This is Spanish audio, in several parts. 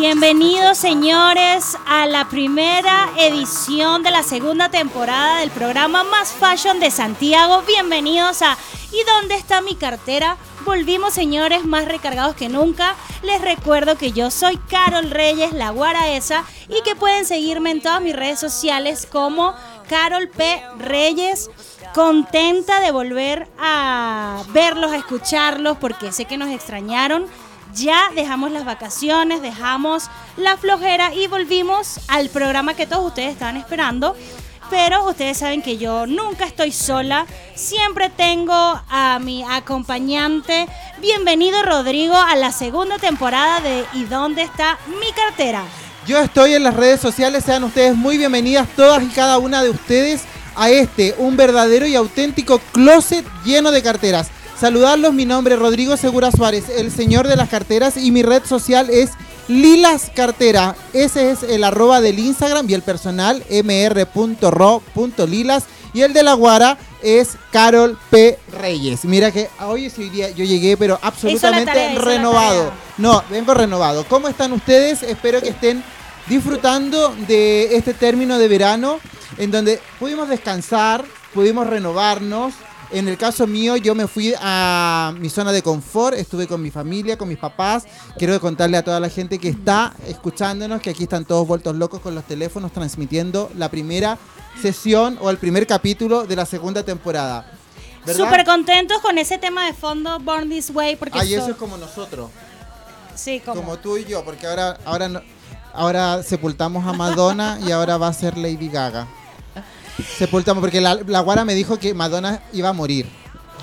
Bienvenidos señores a la primera edición de la segunda temporada del programa Más Fashion de Santiago. Bienvenidos a ¿Y dónde está mi cartera? Volvimos señores más recargados que nunca. Les recuerdo que yo soy Carol Reyes, la guaraesa, y que pueden seguirme en todas mis redes sociales como Carol P. Reyes. Contenta de volver a verlos, a escucharlos, porque sé que nos extrañaron ya dejamos las vacaciones, dejamos la flojera y volvimos al programa que todos ustedes estaban esperando. Pero ustedes saben que yo nunca estoy sola, siempre tengo a mi acompañante. Bienvenido Rodrigo a la segunda temporada de ¿Y dónde está mi cartera? Yo estoy en las redes sociales, sean ustedes muy bienvenidas todas y cada una de ustedes a este, un verdadero y auténtico closet lleno de carteras. Saludarlos, mi nombre es Rodrigo Segura Suárez, el señor de las carteras y mi red social es Lilas Cartera. Ese es el arroba del Instagram y el personal mr.ro.lilas y el de la Guara es Carol P. Reyes. Mira que hoy es hoy día yo llegué, pero absolutamente renovado. No, vengo renovado. ¿Cómo están ustedes? Espero que estén disfrutando de este término de verano en donde pudimos descansar, pudimos renovarnos, en el caso mío, yo me fui a mi zona de confort, estuve con mi familia, con mis papás. Quiero contarle a toda la gente que está escuchándonos que aquí están todos vueltos locos con los teléfonos transmitiendo la primera sesión o el primer capítulo de la segunda temporada. Súper contentos con ese tema de fondo Born This Way. Porque Ay, eso es como nosotros. Sí, como. Como tú y yo, porque ahora, ahora, ahora sepultamos a Madonna y ahora va a ser Lady Gaga. Sepultamos, porque la, guara me dijo que Madonna iba a morir.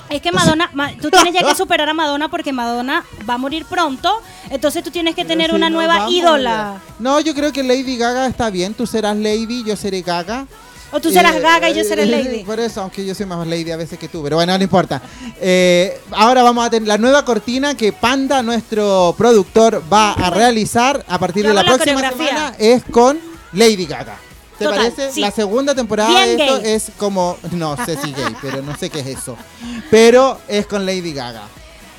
Es que Madonna, tú tienes ya que superar a Madonna porque Madonna va a morir pronto, entonces tú tienes que tener una nueva ídola. No, yo creo que Lady Gaga está bien, tú serás Lady, yo seré Gaga. O tú serás eh, Gaga y yo seré Lady. Por eso, aunque yo soy más Lady a veces que tú, pero bueno, no importa. Eh, ahora vamos a tener la nueva cortina que Panda, nuestro productor, va a realizar a partir de la, próxima semana, es con Lady Gaga. ¿Te parece? La segunda temporada de esto es como. No sé si gay, pero no sé qué es eso. Pero es con Lady Gaga.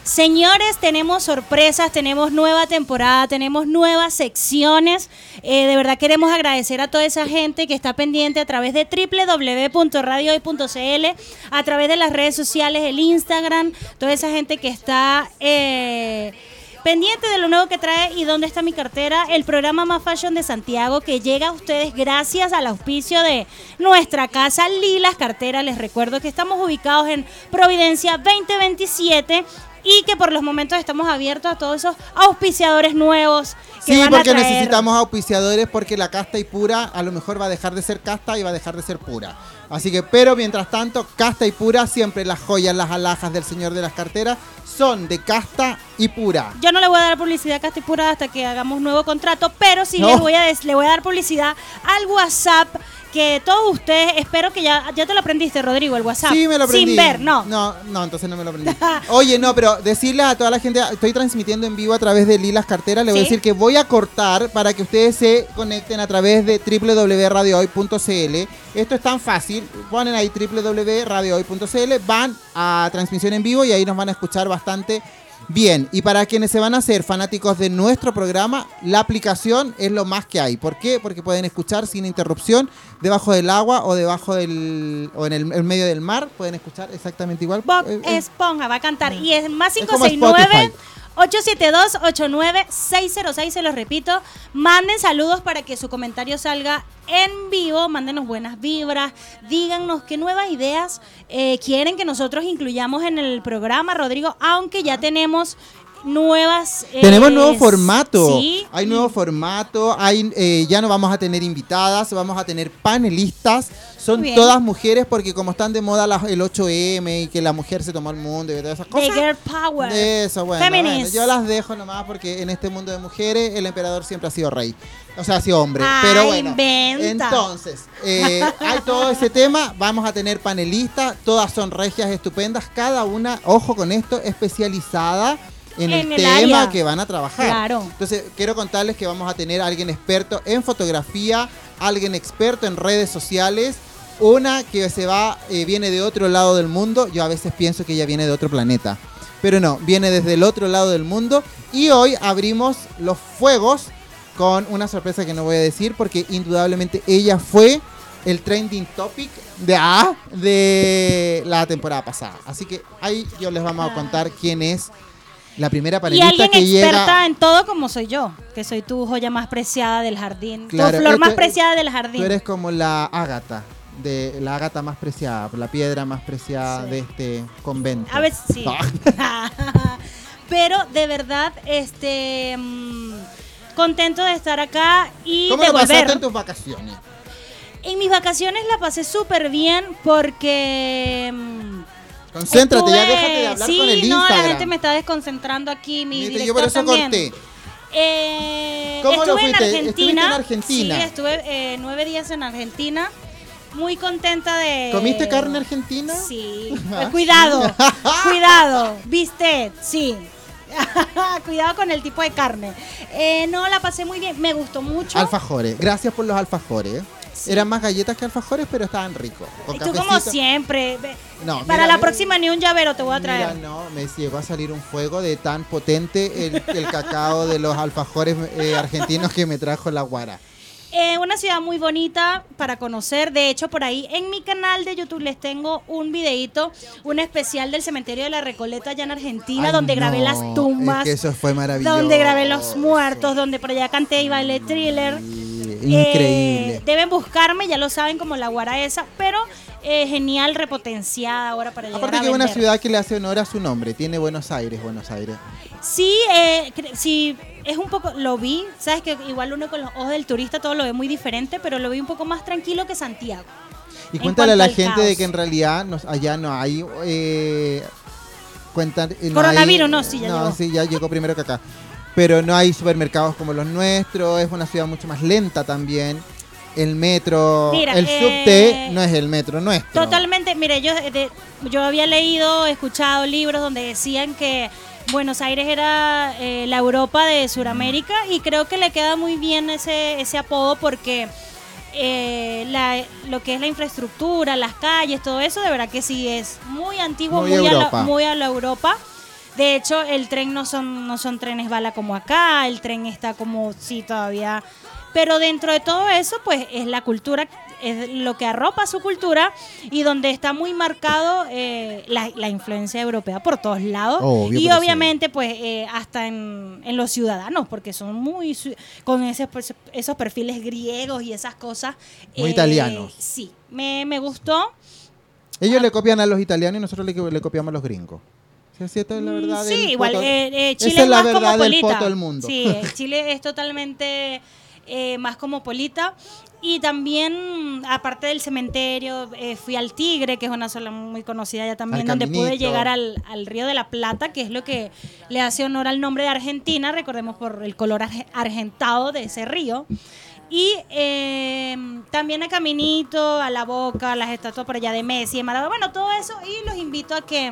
Señores, tenemos sorpresas, tenemos nueva temporada, tenemos nuevas secciones. Eh, de verdad queremos agradecer a toda esa gente que está pendiente a través de www.radiohoy.cl, a través de las redes sociales, el Instagram, toda esa gente que está... Eh, Pendiente de lo nuevo que trae y dónde está mi cartera, el programa Más Fashion de Santiago que llega a ustedes gracias al auspicio de nuestra casa Lilas Cartera. Les recuerdo que estamos ubicados en Providencia 2027 y que por los momentos estamos abiertos a todos esos auspiciadores nuevos. Que sí, porque necesitamos auspiciadores porque la casta y pura a lo mejor va a dejar de ser casta y va a dejar de ser pura. Así que, pero mientras tanto, casta y pura, siempre las joyas, las alhajas del señor de las carteras son de casta y pura. Yo no le voy a dar publicidad a casta y pura hasta que hagamos nuevo contrato, pero sí les voy a, le voy a dar publicidad al WhatsApp que todos ustedes, espero que ya, ya te lo aprendiste, Rodrigo, el WhatsApp. Sí, me lo aprendí. Sin ver, no. No, no, entonces no me lo aprendí. Oye, no, pero decirle a toda la gente, estoy transmitiendo en vivo a través de Lilas Carteras, le voy a decir que voy a cortar para que ustedes se conecten a través de www.radiohoy.cl. Esto es tan fácil, ponen ahí www.radiohoy.cl, van a transmisión en vivo y ahí nos van a escuchar bastante Bien, y para quienes se van a hacer fanáticos de nuestro programa, la aplicación es lo más que hay. ¿Por qué? Porque pueden escuchar sin interrupción debajo del agua o debajo del o en el, medio del mar, pueden escuchar exactamente igual. Bob eh, eh, Esponja va a cantar y es más 569 872-89606, se los repito. Manden saludos para que su comentario salga en vivo. Mándenos buenas vibras. Díganos qué nuevas ideas eh, quieren que nosotros incluyamos en el programa, Rodrigo. Aunque ya tenemos nuevas. Tenemos nuevo formato. ¿sí? Hay nuevo formato. Hay, eh, ya no vamos a tener invitadas, vamos a tener panelistas. Son todas mujeres porque como están de moda el 8M y que la mujer se tomó el mundo y todas esas cosas. girl power. Eso, bueno, Yo las dejo nomás porque en este mundo de mujeres el emperador siempre ha sido rey. O sea, ha sido hombre. pero bueno. Entonces, eh, hay todo ese tema. Vamos a tener panelistas. Todas son regias estupendas. Cada una, ojo con esto, especializada en, el, tema que van a trabajar. Claro. Entonces, quiero contarles que vamos a tener a alguien experto en fotografía, alguien experto en redes sociales, una que se va, eh, viene de otro lado del mundo. Yo a veces pienso que ella viene de otro planeta. Pero no, viene desde el otro lado del mundo. Y hoy abrimos los fuegos con una sorpresa que no voy a decir porque indudablemente ella fue el trending topic de A de la temporada pasada. Así que ahí yo les vamos a contar quién es la primera panelista y alguien que experta en todo como soy yo, que soy tu joya más preciada del jardín, tu flor más preciada del jardín. Tú eres como la ágata de la ágata más preciada, la piedra más preciada de este convento. A veces sí. Pero de verdad, este mm, contento de estar acá y ¿Cómo de lo volver. pasaste en tus vacaciones? En mis vacaciones la pasé súper bien porque... Mm, Concéntrate, ya déjate de hablar con el Instagram. no, la gente me está desconcentrando aquí, mi Yo por eso también. corté. Eh, ¿Cómo estuve lo fuiste? en Argentina. ¿Estuviste en Argentina? Sí, estuve eh, nueve días en Argentina. Muy contenta de. ¿Comiste carne argentina? Sí. Eh, cuidado, cuidado. ¿Viste? Sí. cuidado con el tipo de carne. Eh, no, la pasé muy bien. Me gustó mucho. Alfajores. Gracias por los alfajores. Eran más galletas que alfajores, pero estaban ricos. y tú como siempre. No, Para mira, la próxima ni un llavero te voy a traer. Mira, no, me llegó a salir un fuego de tan potente el, el cacao de los alfajores eh, argentinos que me trajo la guara. Eh, una ciudad muy bonita para conocer. De hecho, por ahí en mi canal de YouTube les tengo un videito, un especial del cementerio de la Recoleta allá en Argentina, Ay, donde no, grabé las tumbas. es que eso fue maravilloso. Donde grabé los muertos, donde por allá canté y bailé thriller. Sí, increíble. Eh, deben buscarme, ya lo saben, como la guara esa, pero eh, genial, repotenciada ahora para llegar Aparte a que es una ciudad que le hace honor a su nombre. Tiene Buenos Aires, Buenos Aires. Sí, eh, sí, es un poco, lo vi, sabes que igual uno con los ojos del turista todo lo ve muy diferente, pero lo vi un poco más tranquilo que Santiago. Y cuéntale a la gente de que en realidad nos, allá no hay... Eh, cuentan, eh, no Coronavirus, hay- no, sí, ya llegó. sí, ya llegó primero que acá. Pero no hay supermercados como los nuestros, es una ciudad mucho más lenta también. El metro, Mira, el eh, subte no es el metro nuestro. Totalmente, mire, yo, de- yo había leído, escuchado libros donde decían que Buenos Aires era eh, la Europa de Sudamérica y creo que le queda muy bien ese, ese apodo porque eh, la- lo que es la infraestructura, las calles, todo eso, de verdad que sí es muy antiguo, Muy muy, a, la, Europa. muy a la Europa. De hecho, el tren no son, no son trenes bala como acá, el tren está como, sí, todavía. Pero dentro de todo eso, pues es la cultura, es lo que arropa su cultura y donde está muy marcado eh, la, la influencia europea por todos lados. Obvio, y sí. obviamente, pues eh, hasta en, en los ciudadanos, porque son muy, con ese, pues, esos perfiles griegos y esas cosas. eh, Muy italianos. Sí, me, me gustó. Ellos le copian a los italianos y nosotros le, le copiamos a los gringos. Sí, es la verdad Mm, del Sí, igual poto- eh, eh, Chile es es la verdad del poto del mundo. Sí, eh, Chile es totalmente eh, más cosmopolita. Y también, aparte del cementerio, eh, fui al Tigre, que es una zona muy conocida ya también, donde pude llegar al, al Río de la Plata, que es lo que le hace honor al nombre de Argentina, recordemos por el color arge- argentado de ese río. Y eh, también a Caminito, a La Boca, a las estatuas por allá de Messi, de Maradona, bueno, todo eso. Y los invito a que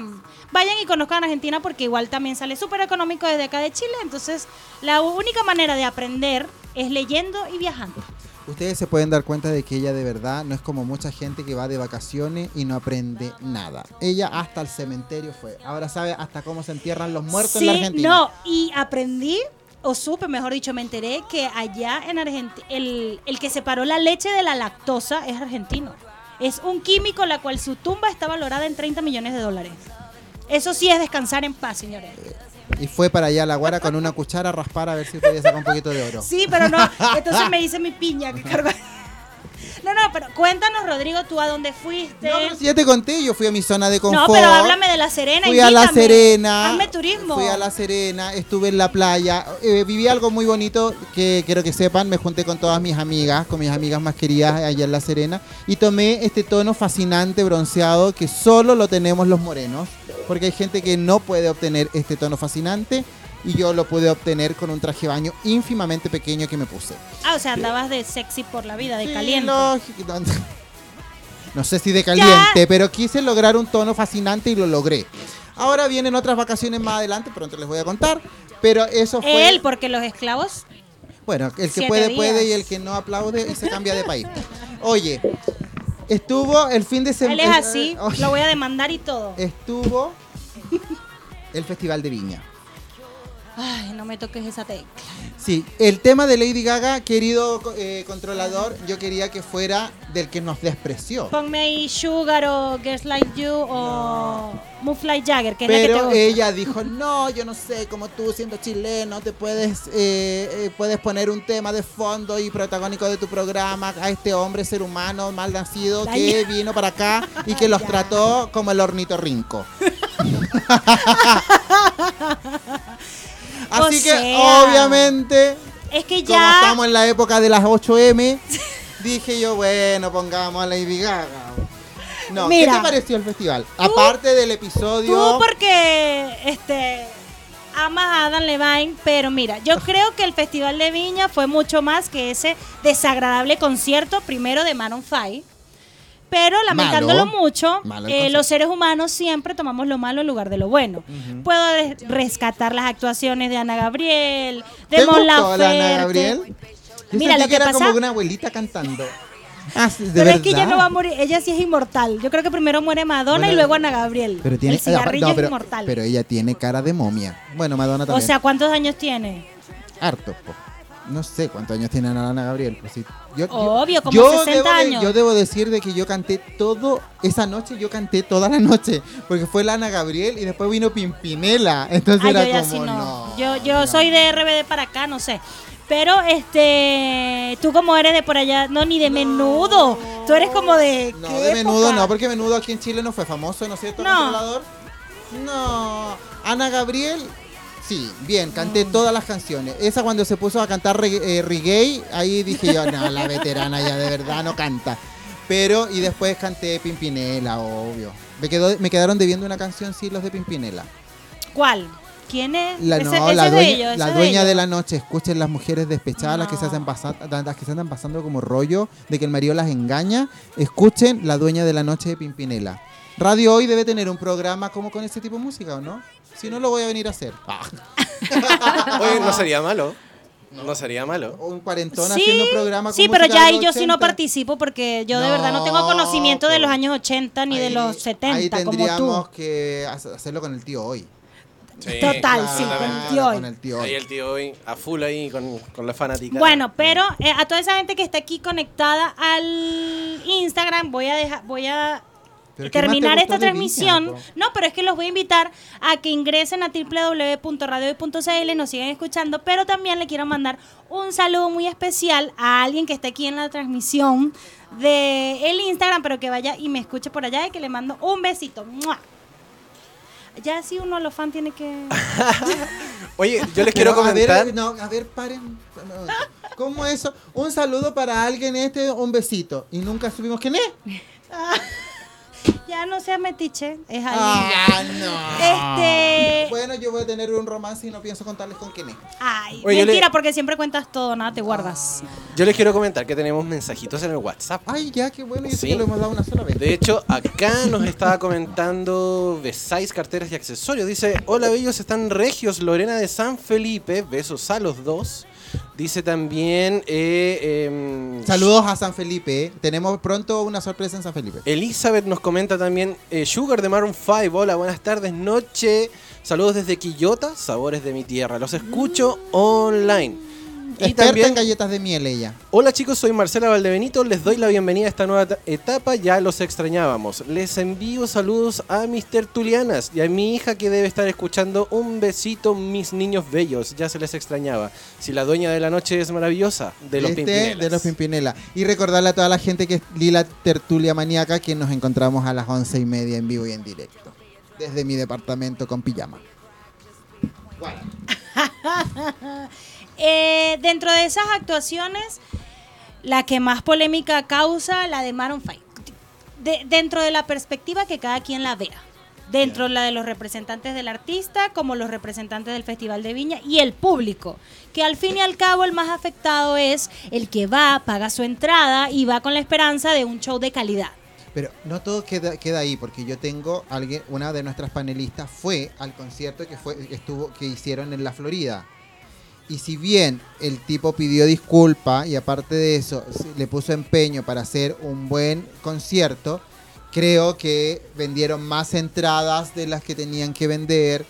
vayan y conozcan Argentina porque igual también sale súper económico desde acá de Chile. Entonces, la única manera de aprender es leyendo y viajando. Ustedes se pueden dar cuenta de que ella de verdad no es como mucha gente que va de vacaciones y no aprende nada. Ella hasta el cementerio fue. Ahora sabe hasta cómo se entierran los muertos en la Sí, Argentina. no, y aprendí, o supe, mejor dicho, me enteré que allá en Argentina, el, el que separó la leche de la lactosa es argentino. Es un químico la cual su tumba está valorada en 30 millones de dólares. Eso sí es descansar en paz, señores. Y fue para allá la guara con una cuchara a raspar a ver si podía sacar un poquito de oro. Sí, pero no. Entonces me hice mi piña que cargó. No, no, pero cuéntanos, Rodrigo, tú a dónde fuiste. No, si ya te conté, yo fui a mi zona de confort. No, pero háblame de La Serena. Fui a La. Serena. Hazme turismo. Fui a La Serena, estuve en la playa. eh, viví algo muy bonito que quiero que sepan. Me junté con todas mis amigas, con mis amigas más queridas allá en La Serena. Y tomé este tono fascinante, bronceado, que solo lo tenemos los morenos. Porque hay gente que no puede obtener este tono fascinante. Y yo lo pude obtener con un traje de baño ínfimamente pequeño que me puse. Ah, o sea, andabas de sexy por la vida, de Sí, caliente. lógico. No sé si de caliente, pero quise lograr un tono fascinante y lo logré. Ahora vienen otras vacaciones más adelante, pronto les voy a contar. Pero eso fue. Él, porque los esclavos. Bueno, el que puede, días. puede y el que no aplaude y se cambia de país. Oye, estuvo el fin de semana. Él es así, lo voy a demandar y todo. Estuvo el Festival de Viña. Ay, no me toques esa tecla. Sí, el tema de Lady Gaga, querido eh, controlador, yo quería que fuera del que nos despreció. Ponme ahí Sugar o Girls Like You o Move Like Jagger, que Pero es la que te gusta. ella dijo, no, yo no sé, como tú siendo chileno te puedes, eh, eh, puedes poner un tema de fondo y protagónico de tu programa a este hombre, ser humano, mal nacido, que vino para acá y que los Ya. trató como el ornitorrinco. O Así que sea, obviamente, Es que como ya... estamos en la época de las 8M, dije yo, bueno, pongamos a Lady Gaga. No, ¿qué te pareció el festival? Aparte del episodio... Tú porque este amas a Adam Levine, pero mira, yo creo que el Festival de Viña fue mucho más que ese desagradable concierto, primero de Maroon 5. Pero lamentándolo Malo. mucho, Malo eh, los seres humanos siempre tomamos lo malo en lugar de lo bueno. Puedo rescatar las actuaciones de Ana Gabriel, de ¿Te Mon gustó la Ana Laferte. Gabriel? Yo Mira, lo que era pasa- como una abuelita cantando. Ah, sí, de Pero verdad. es que ella no va a morir, ella sí es inmortal. Yo creo que primero muere Madonna Bueno, y luego Ana Gabriel. Pero tiene, el cigarrillo no, pero, es inmortal. pero ella tiene cara de momia. Bueno, Madonna o también. sea, ¿cuántos años tiene? hartos, po. No sé cuántos años tiene Ana Gabriel. Pues sí. Yo, yo- Obvio, como yo 60 debo de- yo debo decir de que yo canté todo, esa noche yo canté toda la noche, porque fue la Ana Gabriel y después vino Pimpinela. Entonces Ah, era yo ya como, sí no. no, yo yo no. soy de RBD para acá, no sé. Pero este, tú como eres de por allá, no ni de menudo. Tú eres como de No, ¿qué de menudo época? no, porque menudo aquí en Chile no fue famoso, ¿no es cierto, No. No. Ana Gabriel, sí, bien, canté todas las canciones. Esa cuando se puso a cantar reggae, eh, reggae, ahí dije yo, no, la veterana ya de verdad no canta. Pero, y después canté Pimpinela, obvio. Me, quedó, me quedaron debiendo una canción, sí, los de Pimpinela. ¿Cuál? ¿Quién es? La, no, ese la de dueña, ellos, la de la noche. Escuchen las mujeres despechadas, las que se hacen pasar, las que se andan pasando como rollo de que el marido las engaña. Escuchen la dueña de la noche de Pimpinela. Radio Hoy debe tener un programa como con ese tipo de música, ¿o no? Si no, lo voy a venir a hacer. Ah. Oye, no sería malo. No sería malo. Un cuarentón Sí, haciendo un programa con sí, pero ya ahí yo sí no 80. participo porque yo de verdad no tengo conocimiento de los años 80 ni de los 70 Ahí como tendríamos tú. que hace- hacerlo con el tío Hoy. Sí, Total, sí, con el tío Hoy. Con el tío Hoy. Ahí el tío hoy a full ahí con, con la fanática. Bueno, pero eh, a toda esa gente que está aquí conectada al Instagram, voy a dejar, voy a Pero ¿qué más te terminar esta transmisión. Viña, no, pero es que los voy a invitar a que ingresen a www.radiohoy.cl, nos sigan escuchando, pero también le quiero mandar un saludo muy especial a alguien que está aquí en la transmisión de el Instagram, pero que vaya y me escuche por allá y que le mando un besito. ¡Mua! Ya si uno a los fans tiene que... Oye, yo les quiero Pero, a ver, comentar. no, a ver, paren. ¿Cómo eso? Un saludo para alguien este, un besito. Y nunca supimos quién es. ya no seas metiche, es alguien. Ah, no. Este- Bueno, yo voy a tener un romance y no pienso contarles con quién es. Ay, Oye, yo mentira, le- porque siempre cuentas todo, nada te guardas. Yo les quiero comentar que tenemos mensajitos en el WhatsApp. Ay, ya, qué bueno. Yo sé Sí. que lo hemos dado una sola vez. De hecho, acá nos estaba comentando Besais Carteras y Accesorios. Dice, hola bellos, están regios, Lorena de San Felipe, besos a los dos. Dice también... eh, em, Saludos a San Felipe. ¿eh? Tenemos pronto una sorpresa en San Felipe. Elizabeth nos comenta también, eh, Sugar de Maroon 5, hola, buenas tardes, noche. Saludos desde Quillota, sabores de mi tierra. Los escucho online. Y Experta también, en galletas de miel ella. hola chicos, soy Marcela Valdebenito, les doy la bienvenida a esta nueva eta- etapa, ya los extrañábamos. Les envío saludos a mis tertulianas y a mi hija que debe estar escuchando. Un besito, mis niños bellos, ya se les extrañaba. Si la dueña de la noche es maravillosa, de los Este, Pimpinelas. De los Pimpinela. Y recordarle a toda la gente que es Lila Tertulia Maníaca que nos encontramos a las once y media en vivo y en directo. Desde mi departamento con pijama. Bueno, Eh, dentro de esas actuaciones, la que más polémica causa, la de Maroon 5. De- dentro de la perspectiva que cada quien la vea. Dentro la de los representantes del artista, como los representantes del Festival de Viña y el público, que al fin y al cabo el más afectado es el que va, paga su entrada y va con la esperanza de un show de calidad. pero no todo queda, queda ahí, porque yo tengo alguien, una de nuestras panelistas fue al concierto que fue, que estuvo, que hicieron en la Florida. Y si bien el tipo pidió disculpa y aparte de eso le puso empeño para hacer un buen concierto, creo que vendieron más entradas de las que tenían que vender,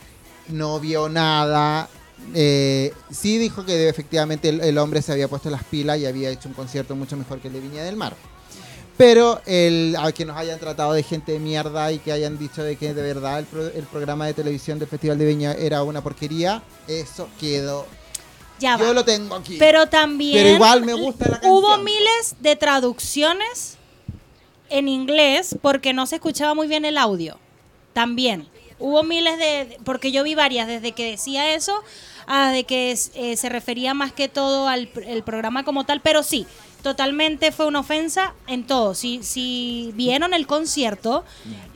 no vio nada, Eh, sí dijo que efectivamente el, hombre se había puesto las pilas y había hecho un concierto mucho mejor que el de Viña del Mar. Pero el, a que nos hayan tratado de gente de mierda y que hayan dicho de que de verdad el, programa de televisión del Festival de Viña era una porquería, eso quedó ya Yo lo tengo aquí. Pero también. Pero igual me gusta la Hubo miles de traducciones en inglés porque no se escuchaba muy bien el audio. También. Hubo miles de. Porque yo vi varias desde que decía eso a de que eh, se refería más que todo al el programa como tal. Pero sí, totalmente fue una ofensa en todo. Si, si vieron el concierto,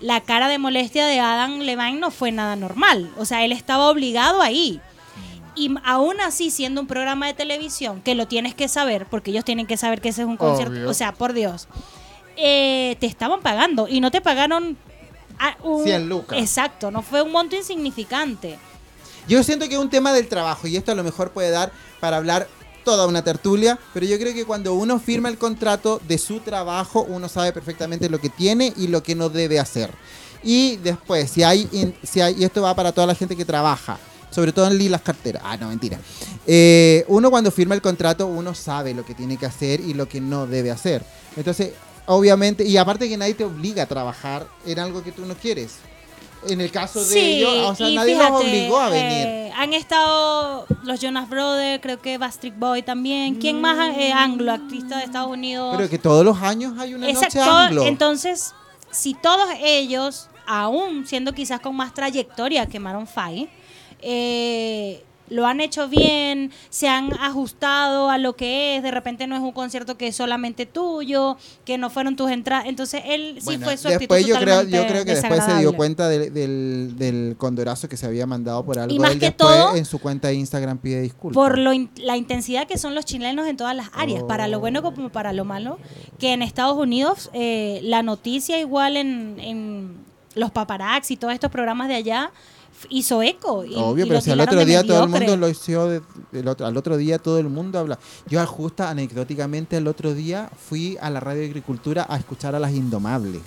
la cara de molestia de Adam Levine no fue nada normal. O sea, él estaba obligado ahí. Y aún así, siendo un programa de televisión, que lo tienes que saber, porque ellos tienen que saber que ese es un concierto, o sea, por Dios, eh, te estaban pagando y no te pagaron... A un, 100 lucas. Exacto, no fue un monto insignificante. Yo siento que es un tema del trabajo y esto a lo mejor puede dar para hablar toda una tertulia, pero yo creo que cuando uno firma el contrato de su trabajo, uno sabe perfectamente lo que tiene y lo que no debe hacer. Y después, si hay, si hay y esto va para toda la gente que trabaja, sobre todo en las carteras. Ah, no, mentira. Eh, uno cuando firma el contrato, uno sabe lo que tiene que hacer y lo que no debe hacer. Entonces, obviamente, y aparte que nadie te obliga a trabajar en algo que tú no quieres. En el caso de ellos, o sea, nadie los obligó a venir. Eh, han estado los Jonas Brothers, creo que Bastric Boy también. ¿Quién más eh, anglo, artista de Estados Unidos? Pero que todos los años hay una noche anglo. Entonces, si todos ellos, aún siendo quizás con más trayectoria que Maroon 5, eh, lo han hecho bien, se han ajustado a lo que es, de repente no es un concierto que es solamente tuyo, que no fueron tus entradas, entonces él sí fue su después yo creo, yo creo que después se dio cuenta del, del, condorazo que se había mandado por algo, y más él que después todo, en su cuenta de Instagram pide disculpas. Por lo la intensidad que son los chilenos en todas las áreas, para lo bueno como para lo malo, que en Estados Unidos eh, la noticia igual en, en los paparazzi y todos estos programas de allá, hizo eco. Y, Obvio, pero si al otro día todo el mundo lo hizo, al otro día todo el mundo habla. Yo justo anecdóticamente el otro día fui a la radio de agricultura a escuchar a las Indomables.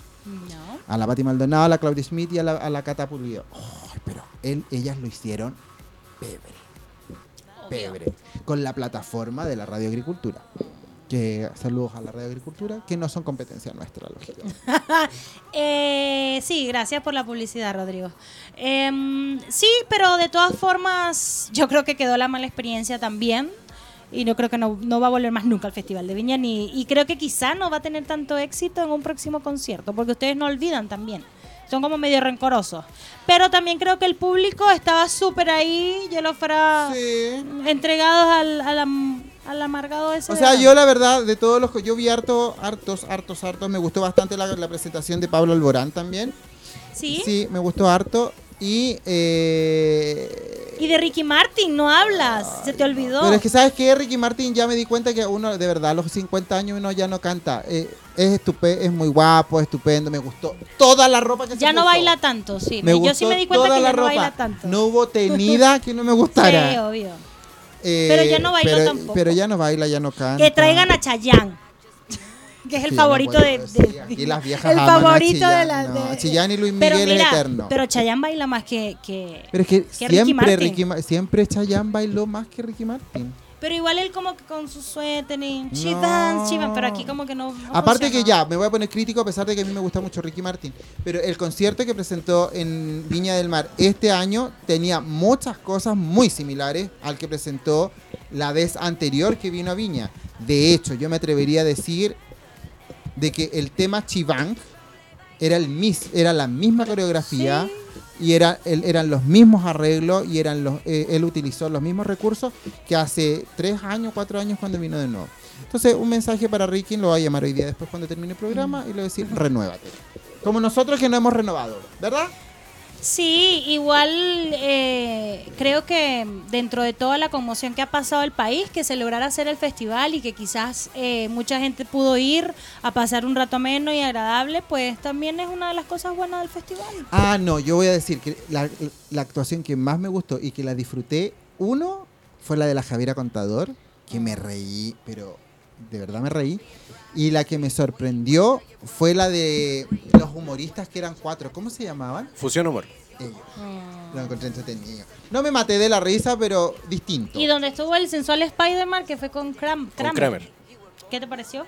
A la Pati Maldonado, a la Claudia Smith y a la, a la Cata Pulido. pero él, ellas lo hicieron pebre. Pebre. Con la plataforma de la radio agricultura que saludos a la red de agricultura, que no son competencia nuestra, lógicamente. eh, sí, gracias por la publicidad, Rodrigo. Em, sí, pero de todas formas, yo creo que quedó la mala experiencia también. Y no creo que no, va a volver más nunca al Festival de Viña. Ni, y creo que quizá no va a tener tanto éxito en un próximo concierto, porque ustedes no olvidan también son como medio rencorosos. Pero también creo que el público estaba súper ahí, yo lo fuera entregados al, a la al amargado ese. O sea, yo la verdad, de todos los que yo vi harto, hartos, hartos, hartos, me gustó bastante la, presentación de Pablo Alborán también. Sí. Sí, me gustó harto. Y. Eh, y de Ricky Martin no hablas, se te olvidó. Pero es que, ¿sabes qué? Ricky Martin ya me di cuenta que uno, de verdad, a los 50 años uno ya no canta. Eh, es estupendo, es muy guapo, estupendo, me gustó toda la ropa que ya se no baila tanto, sí. Yo sí me di cuenta que ya no baila tanto. No hubo tenida que no me gustara. Sí, obvio. Eh, pero ya no baila tampoco. Pero ya no baila, ya no canta. Que traigan a Chayanne. que es el favorito de, de, las viejas el favorito de la no, Chayanne y Luis Miguel es eterno pero Chayanne baila más que, que pero es que, siempre Ricky Martin. siempre Chayanne bailó más que Ricky Martin pero igual él como que con su suéter y no. pero aquí como que no, Aparte que ya, me voy a poner crítico a pesar de que a mí me gusta mucho Ricky Martin, pero el concierto que presentó en Viña del Mar este año tenía muchas cosas muy similares al que presentó la vez anterior que vino a Viña. De hecho, yo me atrevería a decir de que el tema Chivang era, el mis, era la misma coreografía y era, eran los mismos arreglos y eran los, eh, él utilizó los mismos recursos que hace tres años, cuatro años cuando vino de nuevo. Entonces, un mensaje para Ricky, lo va a llamar hoy día después cuando termine el programa y le va a decir, renuévate. Como nosotros que no hemos renovado, ¿verdad? Sí, igual eh, creo que dentro de toda la conmoción que ha pasado el país, que se lograra hacer el festival y que quizás eh, mucha gente pudo ir a pasar un rato menos y agradable, pues también es una de las cosas buenas del festival. Ah, no, yo voy a decir que la, la actuación que más me gustó y que la disfruté, uno, fue la de la Javiera Contador, que me reí, pero de verdad me reí. Y la que me sorprendió fue la de los humoristas que eran cuatro. ¿Cómo se llamaban? Fusión Humor. ellos. Lo encontré entretenido. No me maté de la risa, pero distinto. Y donde estuvo el sensual Spider-Man, que fue con, con Kramer. ¿Qué te pareció?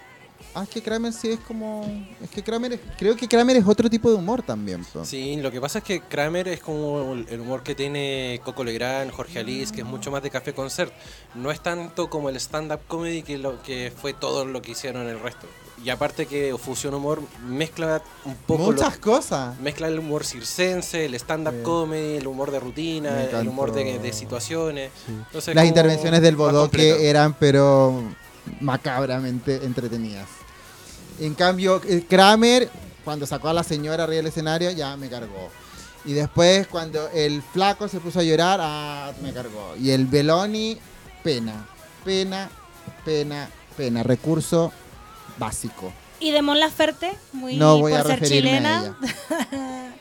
Ah, es que Kramer sí es como. Es que Kramer. creo que Kramer es otro tipo de humor también. Sí, lo que pasa es que Kramer es como el humor que tiene Coco Legrand, Jorge Alice, que es mucho más de café concert. No es tanto como el stand-up comedy que, lo, que fue todo lo que hicieron el resto. Y aparte que Fusión Humor mezcla un poco... Muchas cosas. Mezcla el humor circense, el stand-up comedy, el humor de rutina, el humor de, situaciones. Las intervenciones del Bodoque eran pero macabramente entretenidas. En cambio, Kramer, cuando sacó a la señora arriba del escenario, ya me cargó. Y después, cuando el flaco se puso a llorar, ah, me cargó. Y el Beloni, pena. Pena, pena, pena. Recurso básico. Y de Mon Laferte, muy no voy por a ser chilena.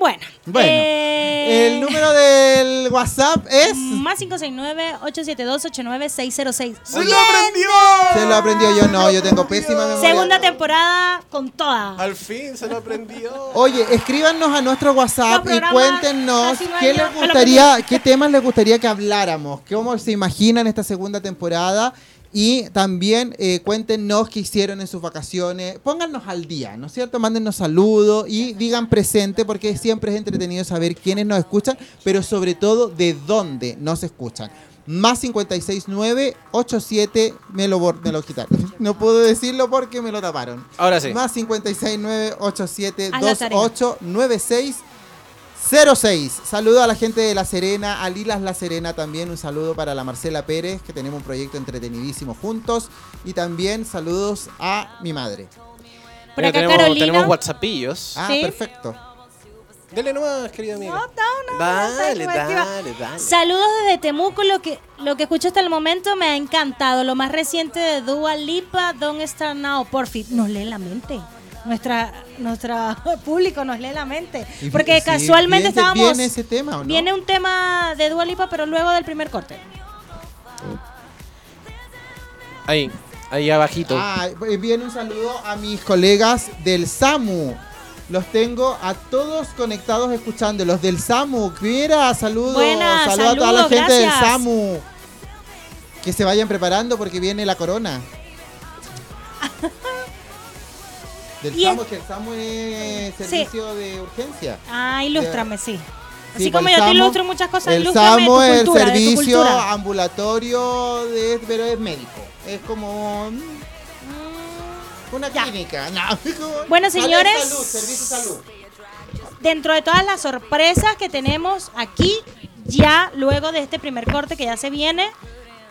Bueno. Eh, el número del WhatsApp es. Más 569-872-89606. ¡Se lo aprendió! Se lo aprendió yo, no, yo tengo pésima memoria. Segunda temporada con toda. Al fin se lo aprendió. Oye, escríbanos a nuestro WhatsApp y cuéntenos qué les gustaría, qué temas les gustaría que habláramos, cómo se imaginan esta segunda temporada y también eh, cuéntenos qué hicieron en sus vacaciones. Póngannos al día, ¿no es cierto? Mándennos saludos y digan presente porque siempre es entretenido saber quiénes nos escuchan, pero sobre todo de dónde nos escuchan. Más 569 87 me lo, me lo quitaron. No puedo decirlo porque me lo taparon. Ahora sí. Más 569 87 28 96 06. Saludo a la gente de La Serena, a Lilas La Serena también. Un saludo para la Marcela Pérez, que tenemos un proyecto entretenidísimo juntos. Y también saludos a mi madre. Por acá tenemos, Carolina. tenemos WhatsAppillos. Ah, perfecto. Dale nomás, querida amiga. No, no, dale, dale, dale, Saludos desde Temuco. Lo que, lo que escucho hasta el momento me ha encantado. Lo más reciente de Dua Lipa, Don't Start Now. Por fin, nos lee la mente nuestra nuestra público nos lee la mente. Porque casualmente estábamos. Viene ese tema, Viene un tema de Dualipa, pero luego del primer corte. Ahí, ahí abajito. Ah, viene un saludo a mis colegas del SAMU. Los tengo a todos conectados escuchando. Los del SAMU. Mira, saludos. saludos, a toda la gente del SAMU. Que se vayan preparando porque viene la corona. Del SAMU, que el SAMU es servicio de urgencia. Ah, ilústrame, sí. Así como yo te ilustro muchas cosas, el SAMU es el servicio ambulatorio, de, pero es médico. Es como mm, una clínica. bueno, señores. Salud, servicio salud. Dentro de todas las sorpresas que tenemos aquí, ya luego de este primer corte que ya se viene.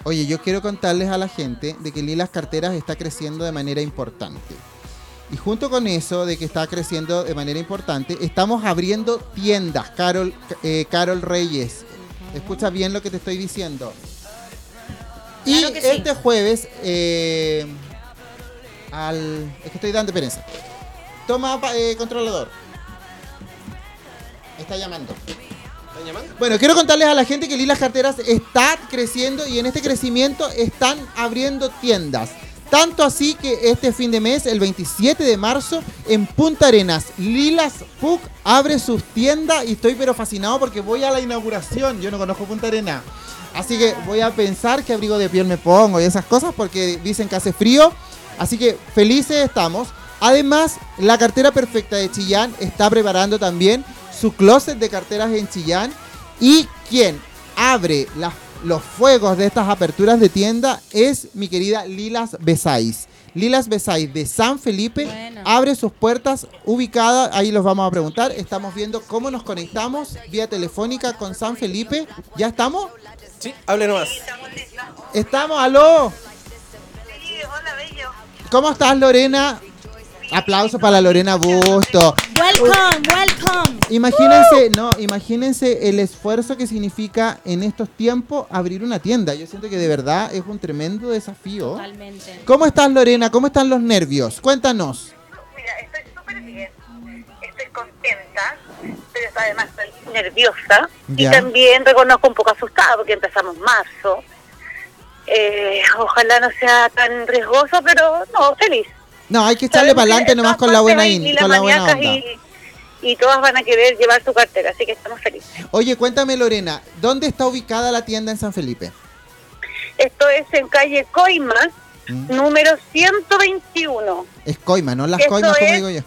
Oye, yo quiero contarles a la gente de que Lilas Carteras está creciendo de manera importante. Y junto con eso, de que está creciendo de manera importante, estamos abriendo tiendas, Carol, eh, Carol Reyes. Escucha bien lo que te estoy diciendo. y este jueves, eh, al. Es que estoy dando pereza. Toma eh, controlador. Está llamando. ¿Está llamando? Bueno, quiero contarles a la gente que Lilas Carteras está creciendo y en este crecimiento están abriendo tiendas. Tanto así que este fin de mes, el 27 de marzo, en Punta Arenas, Lilas Puc abre sus tiendas y estoy pero fascinado porque voy a la inauguración. Yo no conozco Punta Arenas. Así que voy a pensar qué abrigo de piel me pongo y esas cosas porque dicen que hace frío. Así que felices estamos. Además, la cartera perfecta de Chillán está preparando también su closet de carteras en Chillán. Y quien abre las los fuegos de estas aperturas de tienda es mi querida Lilas Besáis. Lilas Besáis de San Felipe abre sus puertas ubicada, ahí los vamos a preguntar. Estamos viendo cómo nos conectamos vía telefónica con San Felipe. ¿Ya estamos? Sí, hable nomás. Estamos, aló. Sí, hola, bello. ¿Cómo estás, Lorena? Aplauso para Lorena Busto. Welcome, welcome. Imagínense, no, imagínense el esfuerzo que significa en estos tiempos abrir una tienda. Yo siento que de verdad es un tremendo desafío. Totalmente. ¿Cómo estás, Lorena? ¿Cómo están los nervios? Cuéntanos. Mira, estoy súper bien. Estoy contenta, pero además estoy nerviosa. Y también reconozco un poco asustada porque empezamos marzo. Eh, ojalá no sea tan riesgoso, pero no, feliz. No, hay que echarle para adelante nomás con la buena, con la buena onda. y todas van a querer llevar su cartera, así que estamos felices. Oye, cuéntame Lorena, ¿dónde está ubicada la tienda en San Felipe? Esto es en calle Coimas, mm. número 121. Es Coimas, ¿no? Las Coimas, como digo yo.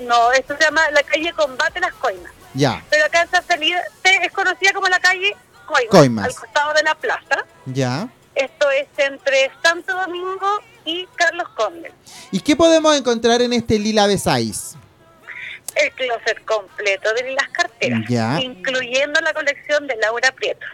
No, esto se llama la calle Combate Las Coimas. Ya. Pero acá en San Felipe es conocida como la calle Coimas, al costado de la plaza. Ya. Esto es entre Santo Domingo y Carlos Conde. ¿Y qué podemos encontrar en este Lila Besáis? El closet completo de las carteras, incluyendo la colección de Laura Prieto.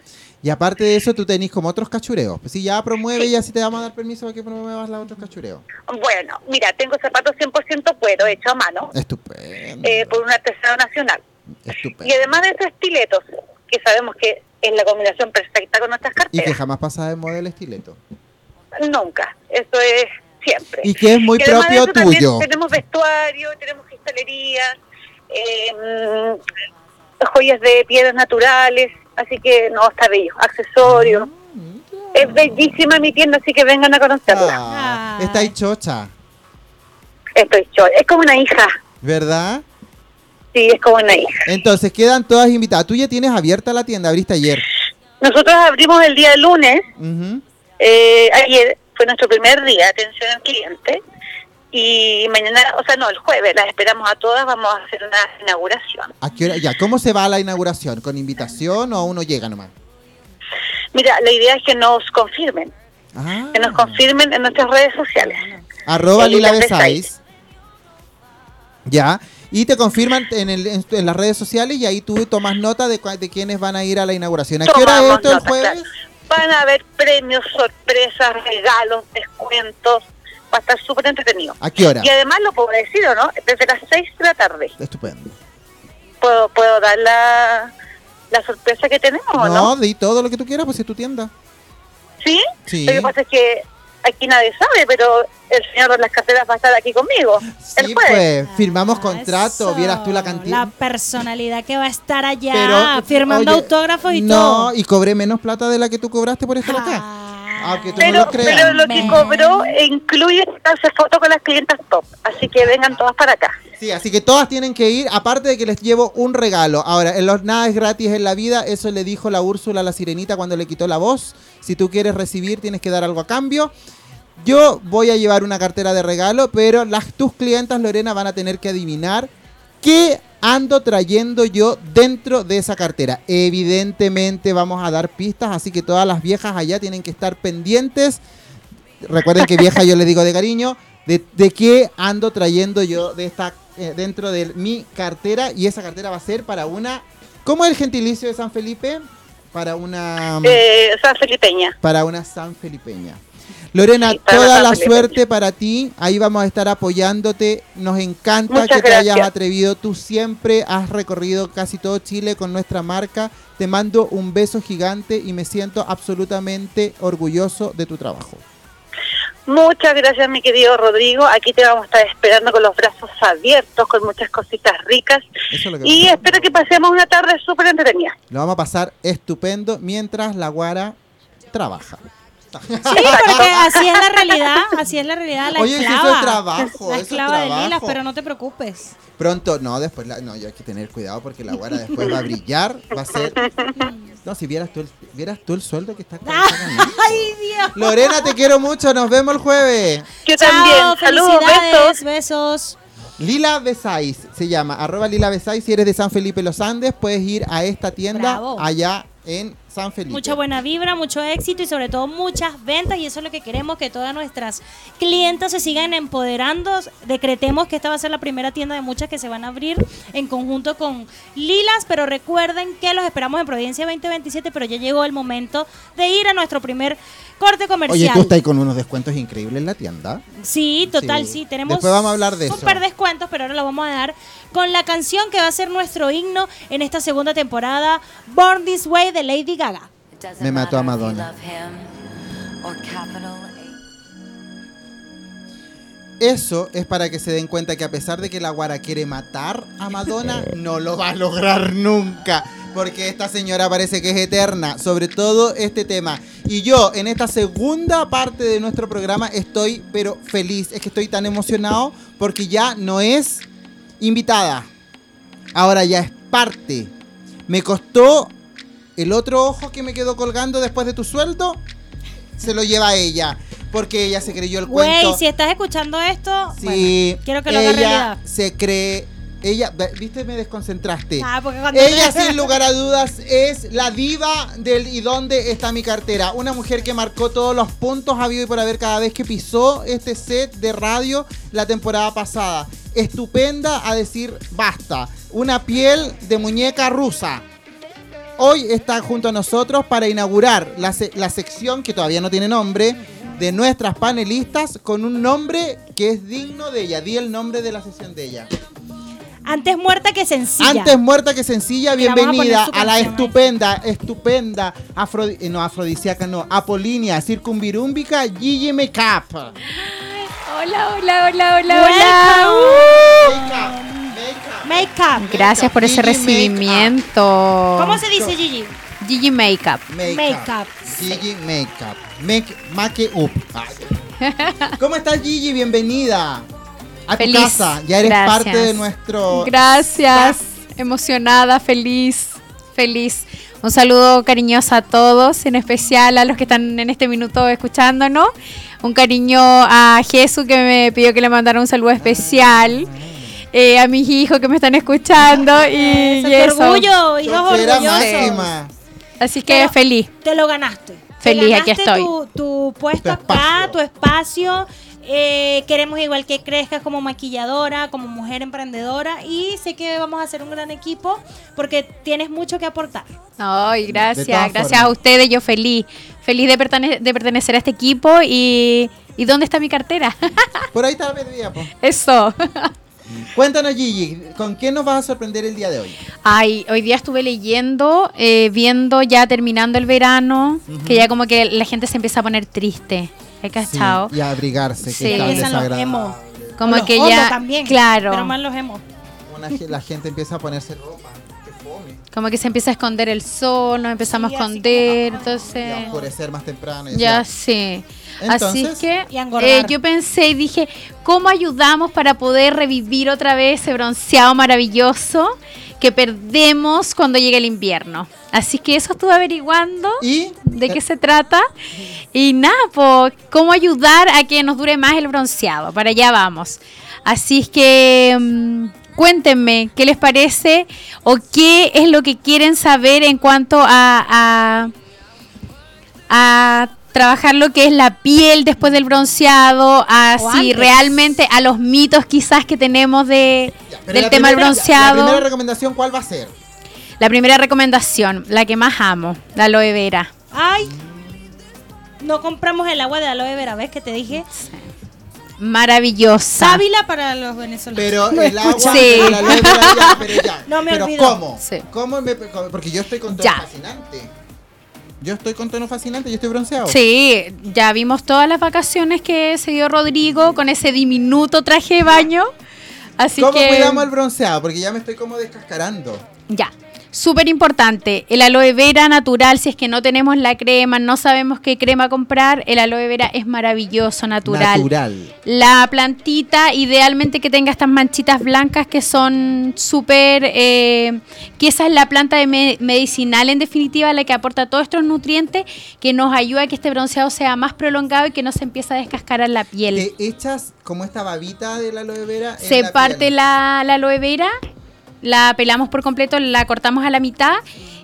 Y aparte de eso, tú tenés como otros cachureos. Pues si ya promueve, y ya si te vamos a dar permiso para que promuevas los otros cachureos. Bueno, mira, tengo zapatos 100% cuero, hecho a mano. Estupendo. Eh, por un artesano nacional. Estupendo. Y además de esos estiletos, que sabemos que es la combinación perfecta con nuestras carteras. Y que jamás pasa de moda el estileto. Nunca, eso es siempre. Y que es muy propio tuyo. Tenemos vestuario, tenemos cristalería, eh, joyas de piedras naturales, así que no, está bello, accesorios. Ah, es bellísima mi tienda, así que vengan a conocerla. Ah, está ahí chocha. Estoy chocha, es como una hija. ¿Verdad? Sí, es como una hija. Entonces, quedan todas invitadas. Tú ya tienes abierta la tienda, abriste ayer. Nosotros abrimos el día lunes. Eh, ayer fue nuestro primer día de atención al cliente. Y mañana, o sea, no, el jueves las esperamos a todas, vamos a hacer una inauguración. ¿A qué hora? Ya, ¿cómo se va la inauguración? ¿Con invitación o uno llega nomás? Mira, la idea es que nos confirmen. Que nos ah. confirmen en nuestras redes sociales. Arroba Lila Besáis. Ya. Y te confirman en, el, en, las redes sociales y ahí tú tomas nota de, de quiénes van a ir a la inauguración. ¿A qué hora es esto el jueves? Van a haber premios, sorpresas, regalos, descuentos. Va a estar súper entretenido. ¿A qué hora? Y además lo puedo decir, ¿o no? Desde las 6 de la tarde. Estupendo. ¿Puedo, puedo dar la, la sorpresa que tenemos, no? No, di todo lo que tú quieras, pues es tu tienda. ¿Sí? Sí. Lo que pasa es que aquí nadie sabe, pero el señor de las carteras va a estar aquí conmigo. Sí, pues, firmamos ah, contrato, vieras tú la cantidad. La personalidad que va a estar allá, firmando autógrafos y todo. No, y cobré menos plata de la que tú cobraste por esta ah. Aunque tú pero, no lo creas. pero lo que cobró incluye hacer fotos con las clientas top, así que vengan todas para acá. Sí, así que todas tienen que ir, aparte de que les llevo un regalo. Ahora, en los nada es gratis en la vida, eso le dijo la Úrsula a la sirenita cuando le quitó la voz. Si tú quieres recibir, tienes que dar algo a cambio. Yo voy a llevar una cartera de regalo, pero las tus clientas, Lorena, van a tener que adivinar qué ando trayendo yo dentro de esa cartera. Evidentemente vamos a dar pistas, así que todas las viejas allá tienen que estar pendientes. Recuerden que vieja yo les digo de cariño, de, qué ando trayendo yo de esta eh, dentro de mi cartera y esa cartera va a ser para una ¿Cómo es el gentilicio de San Felipe? Para una eh, San Felipeña. Para una San Felipeña. Lorena, toda la suerte para ti. Ahí vamos a estar apoyándote. Nos encanta que te hayas atrevido. Tú siempre has recorrido casi todo Chile con nuestra marca. Te mando un beso gigante y me siento absolutamente orgulloso de tu trabajo. Muchas gracias, mi querido Rodrigo. Aquí te vamos a estar esperando con los brazos abiertos, con muchas cositas ricas. y espero que pasemos una tarde súper entretenida. Lo vamos a pasar estupendo mientras la guara trabaja. Sí, porque así es la realidad, así es la realidad, la Oye, esclava. Eso es trabajo, la esclava de lilas, pero no te preocupes. Pronto, no, después, la, no, yo hay que tener cuidado porque la guara después va a brillar, va a ser... No, si vieras tú el, vieras tú el sueldo que está ¡Ay, Dios! Lorena, te quiero mucho, nos vemos el jueves. Yo también, saludos, besos. besos. Lila Besáis se llama, arroba Lila Besáis. Si eres de San Felipe Los Andes, puedes ir a esta tienda allá en San Felipe. Mucha buena vibra, mucho éxito y sobre todo muchas ventas y eso es lo que queremos que todas nuestras clientes se sigan empoderando. Decretemos que esta va a ser la primera tienda de muchas que se van a abrir en conjunto con Lilas, pero recuerden que los esperamos en Providencia 2027, pero ya llegó el momento de ir a nuestro primer corte comercial. Oye, tú estás con unos descuentos increíbles en la tienda. Sí, total, sí, tenemos Después vamos a hablar de super descuentos, pero ahora lo vamos a dar con la canción que va a ser nuestro himno en esta segunda temporada, Born This Way de Lady Gaga. Me mató a Madonna. Eso es para que se den cuenta que a pesar de que la guara quiere matar a Madonna, no lo va a lograr nunca. Porque esta señora parece que es eterna, sobre todo este tema. Y yo en esta segunda parte de nuestro programa estoy, pero feliz. Es que estoy tan emocionado porque ya no es invitada. Ahora ya es parte. Me costó el otro ojo que me quedó colgando después de tu sueldo, se lo lleva ella. Porque ella se creyó el cuento. Güey, si estás escuchando esto, sí, quiero que lo haga realidad. Se cree ella, viste, me desconcentraste. Ah, ella, sin lugar a dudas, es la diva del y dónde está mi cartera. Una mujer que marcó todos los puntos habido y por haber cada vez que pisó este set de radio la temporada pasada. Estupenda a decir basta. Una piel de muñeca rusa. Hoy está junto a nosotros para inaugurar la, la sección que todavía no tiene nombre de nuestras panelistas con un nombre que es digno de ella. Di el nombre de la sesión de ella. Antes muerta que sencilla. Antes muerta que sencilla, bienvenida a, la estupenda, estupenda, eh, no afrodisíaca, no, apolínea, circunvirúmbica, Gigi Makeup. Hola, hola, hola, hola, hola. Makeup. Gracias por ese recibimiento. ¿Cómo se dice Gigi? Gigi Makeup. Makeup. Gigi Makeup. Make, make up. ¿Cómo estás, Gigi? Bienvenida a tu casa. Ya eres parte de nuestro. Gracias. Emocionada, feliz, feliz. Un saludo cariñoso a todos, en especial a los que están en este minuto escuchándonos. Un cariño a Jesús que me pidió que le mandara un saludo especial. Eh, a mis hijos que me están escuchando y, orgullo, hijos orgullosos. Así que feliz. Te lo ganaste. Feliz, aquí estoy. Tu, tu puesto acá, tu espacio eh, queremos igual que crezcas como maquilladora, como mujer emprendedora y sé que vamos a hacer un gran equipo porque tienes mucho que aportar. Ay, gracias, gracias a ustedes, yo feliz, feliz de, pertenecer a este equipo y, ¿y dónde está mi cartera? Por ahí está la. Eso. Cuéntanos, Gigi, ¿con qué nos vas a sorprender el día de hoy? Ay, hoy día estuve leyendo, eh, viendo ya terminando el verano, que ya como que la gente se empieza a poner triste. ¿He cachado? y abrigarse, que está Como que ya, también, claro. Pero más los hemos. la gente empieza a ponerse ropa. Como que se empieza a esconder el sol, nos empezamos a esconder, entonces... Y a oscurecer más temprano. ya, sí. Así que eh, yo pensé y dije, ¿cómo ayudamos para poder revivir otra vez ese bronceado maravilloso que perdemos cuando llega el invierno? Así que eso estuve averiguando ¿Y? de qué se trata. Y nada, pues, cómo ayudar a que nos dure más el bronceado. Para allá vamos. Así es que mm, cuéntenme qué les parece o qué es lo que quieren saber en cuanto a, a, trabajar lo que es la piel después del bronceado, así realmente a los mitos quizás que tenemos de, del tema del bronceado. la primera recomendación, ¿cuál va a ser? La primera recomendación, la que más amo, la aloe vera. Ay, no compramos el agua de aloe vera, ¿ves que te dije? Maravillosa. Sábila para los venezolanos. Pero el agua sí. la aloe vera ya, pero ya. No me pero olvido. ¿cómo? Sí. ¿Cómo me, porque yo estoy con tono fascinante. Yo estoy con tono fascinante, yo estoy bronceado. Sí, ya vimos todas las vacaciones que se dio Rodrigo con ese diminuto traje de baño. Así ¿Cómo que... cuidamos el bronceado? Porque ya me estoy como descascarando. Ya. Súper importante, el aloe vera natural, si es que no tenemos la crema, no sabemos qué crema comprar, el aloe vera es maravilloso, natural. Natural. La plantita, idealmente que tenga estas manchitas blancas que son súper, eh, que esa es la planta de medicinal en definitiva, la que aporta todos estos nutrientes que nos ayuda a que este bronceado sea más prolongado y que no se empiece a descascarar la piel. ¿Te echas como esta babita de la aloe vera? Se parte la, la aloe vera la pelamos por completo, la cortamos a la mitad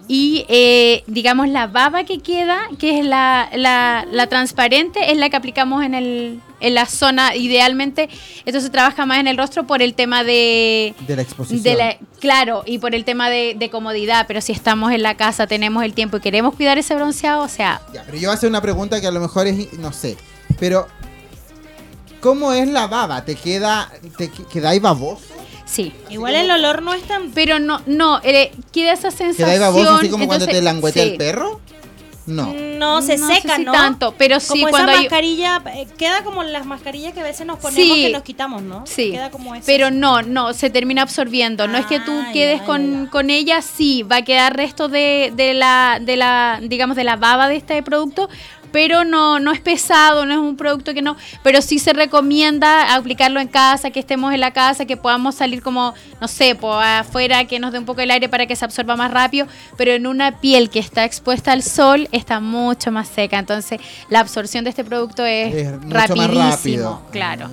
y eh, digamos la baba que queda, que es la, la, transparente, es la que aplicamos en, el, en la zona. Idealmente esto se trabaja más en el rostro por el tema de... De la exposición. claro, y por el tema de, comodidad, pero si estamos en la casa, tenemos el tiempo y queremos cuidar ese bronceado, o sea... Ya, pero yo voy a hacer una pregunta que a lo mejor es, no sé, pero ¿cómo es la baba? ¿Te queda, te queda ahí baboso? Sí. Igual el olor no es tan. Pero no, no, eh, queda esa sensación. ¿Queda baboso así como cuando te languetea el perro? No. No se seca, ¿no? tanto, pero sí como cuando esa mascarilla eh, queda como las mascarillas que a veces nos ponemos que nos quitamos, ¿no? Sí. Queda como eso. Pero no, no, se termina absorbiendo. no es que tú quedes con, con, ella, sí, va a quedar resto de, de la de la digamos de la baba de este producto, pero no, no es pesado, no es un producto que no, pero sí se recomienda aplicarlo en casa, que estemos en la casa, que podamos salir como, no sé, por afuera, que nos dé un poco el aire para que se absorba más rápido, pero en una piel que está expuesta al sol está mucho más seca, entonces la absorción de este producto es, rapidísimo, claro.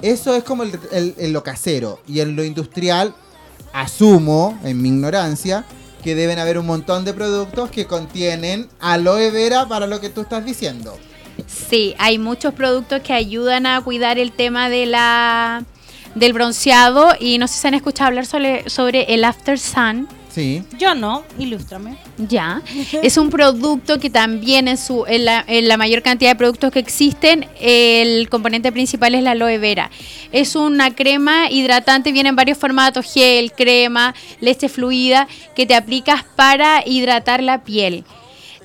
Eso es como el, lo casero. Y en lo industrial, asumo, en mi ignorancia, que deben haber un montón de productos que contienen aloe vera para lo que tú estás diciendo. Sí, hay muchos productos que ayudan a cuidar el tema de la del bronceado y no sé si han escuchado hablar sobre, sobre el After Sun Sí. Yo no, ilústrame. Ya. es un producto que también en, su, en, la, en la mayor cantidad de productos que existen, el componente principal es la aloe vera. Es una crema hidratante, viene en varios formatos, gel, crema, leche fluida, que te aplicas para hidratar la piel.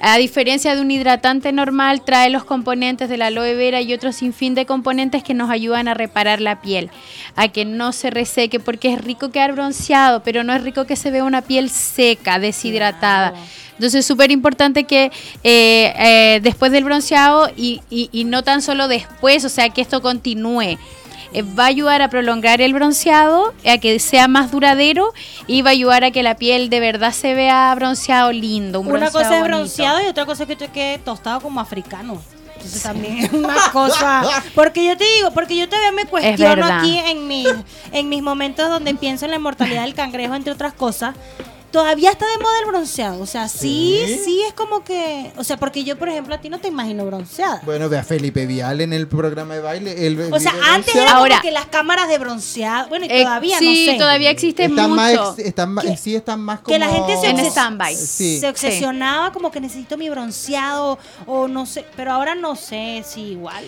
A diferencia de un hidratante normal, trae los componentes de la aloe vera y otro sinfín de componentes que nos ayudan a reparar la piel, a que no se reseque, porque es rico quedar bronceado, pero no es rico que se vea una piel seca, deshidratada. Entonces es súper importante que eh, eh, después del bronceado y, y no tan solo después, o sea, que esto continúe eh, va a ayudar a prolongar el bronceado, a que sea más duradero y va a ayudar a que la piel de verdad se vea bronceado lindo. una cosa es bronceado y otra cosa es que te quede tostado como africano. Entonces también es una cosa. Porque yo te digo, porque yo todavía me cuestiono aquí en mis, en mis momentos donde pienso en la inmortalidad del cangrejo, entre otras cosas todavía está de moda el bronceado. O sea, sí, sí, es como que. O sea, porque yo, por ejemplo, a ti no te imagino bronceada. Bueno, ve a Felipe Vial en el programa de baile. El, o sea, antes era Ahora, que las cámaras de bronceado. Bueno, y eh, todavía no sé. Sí, todavía existen están mucho. Más están más, sí, están más como. Que la gente se, obses se obsesionaba como que necesito mi bronceado o no sé. Pero ahora no sé si igual.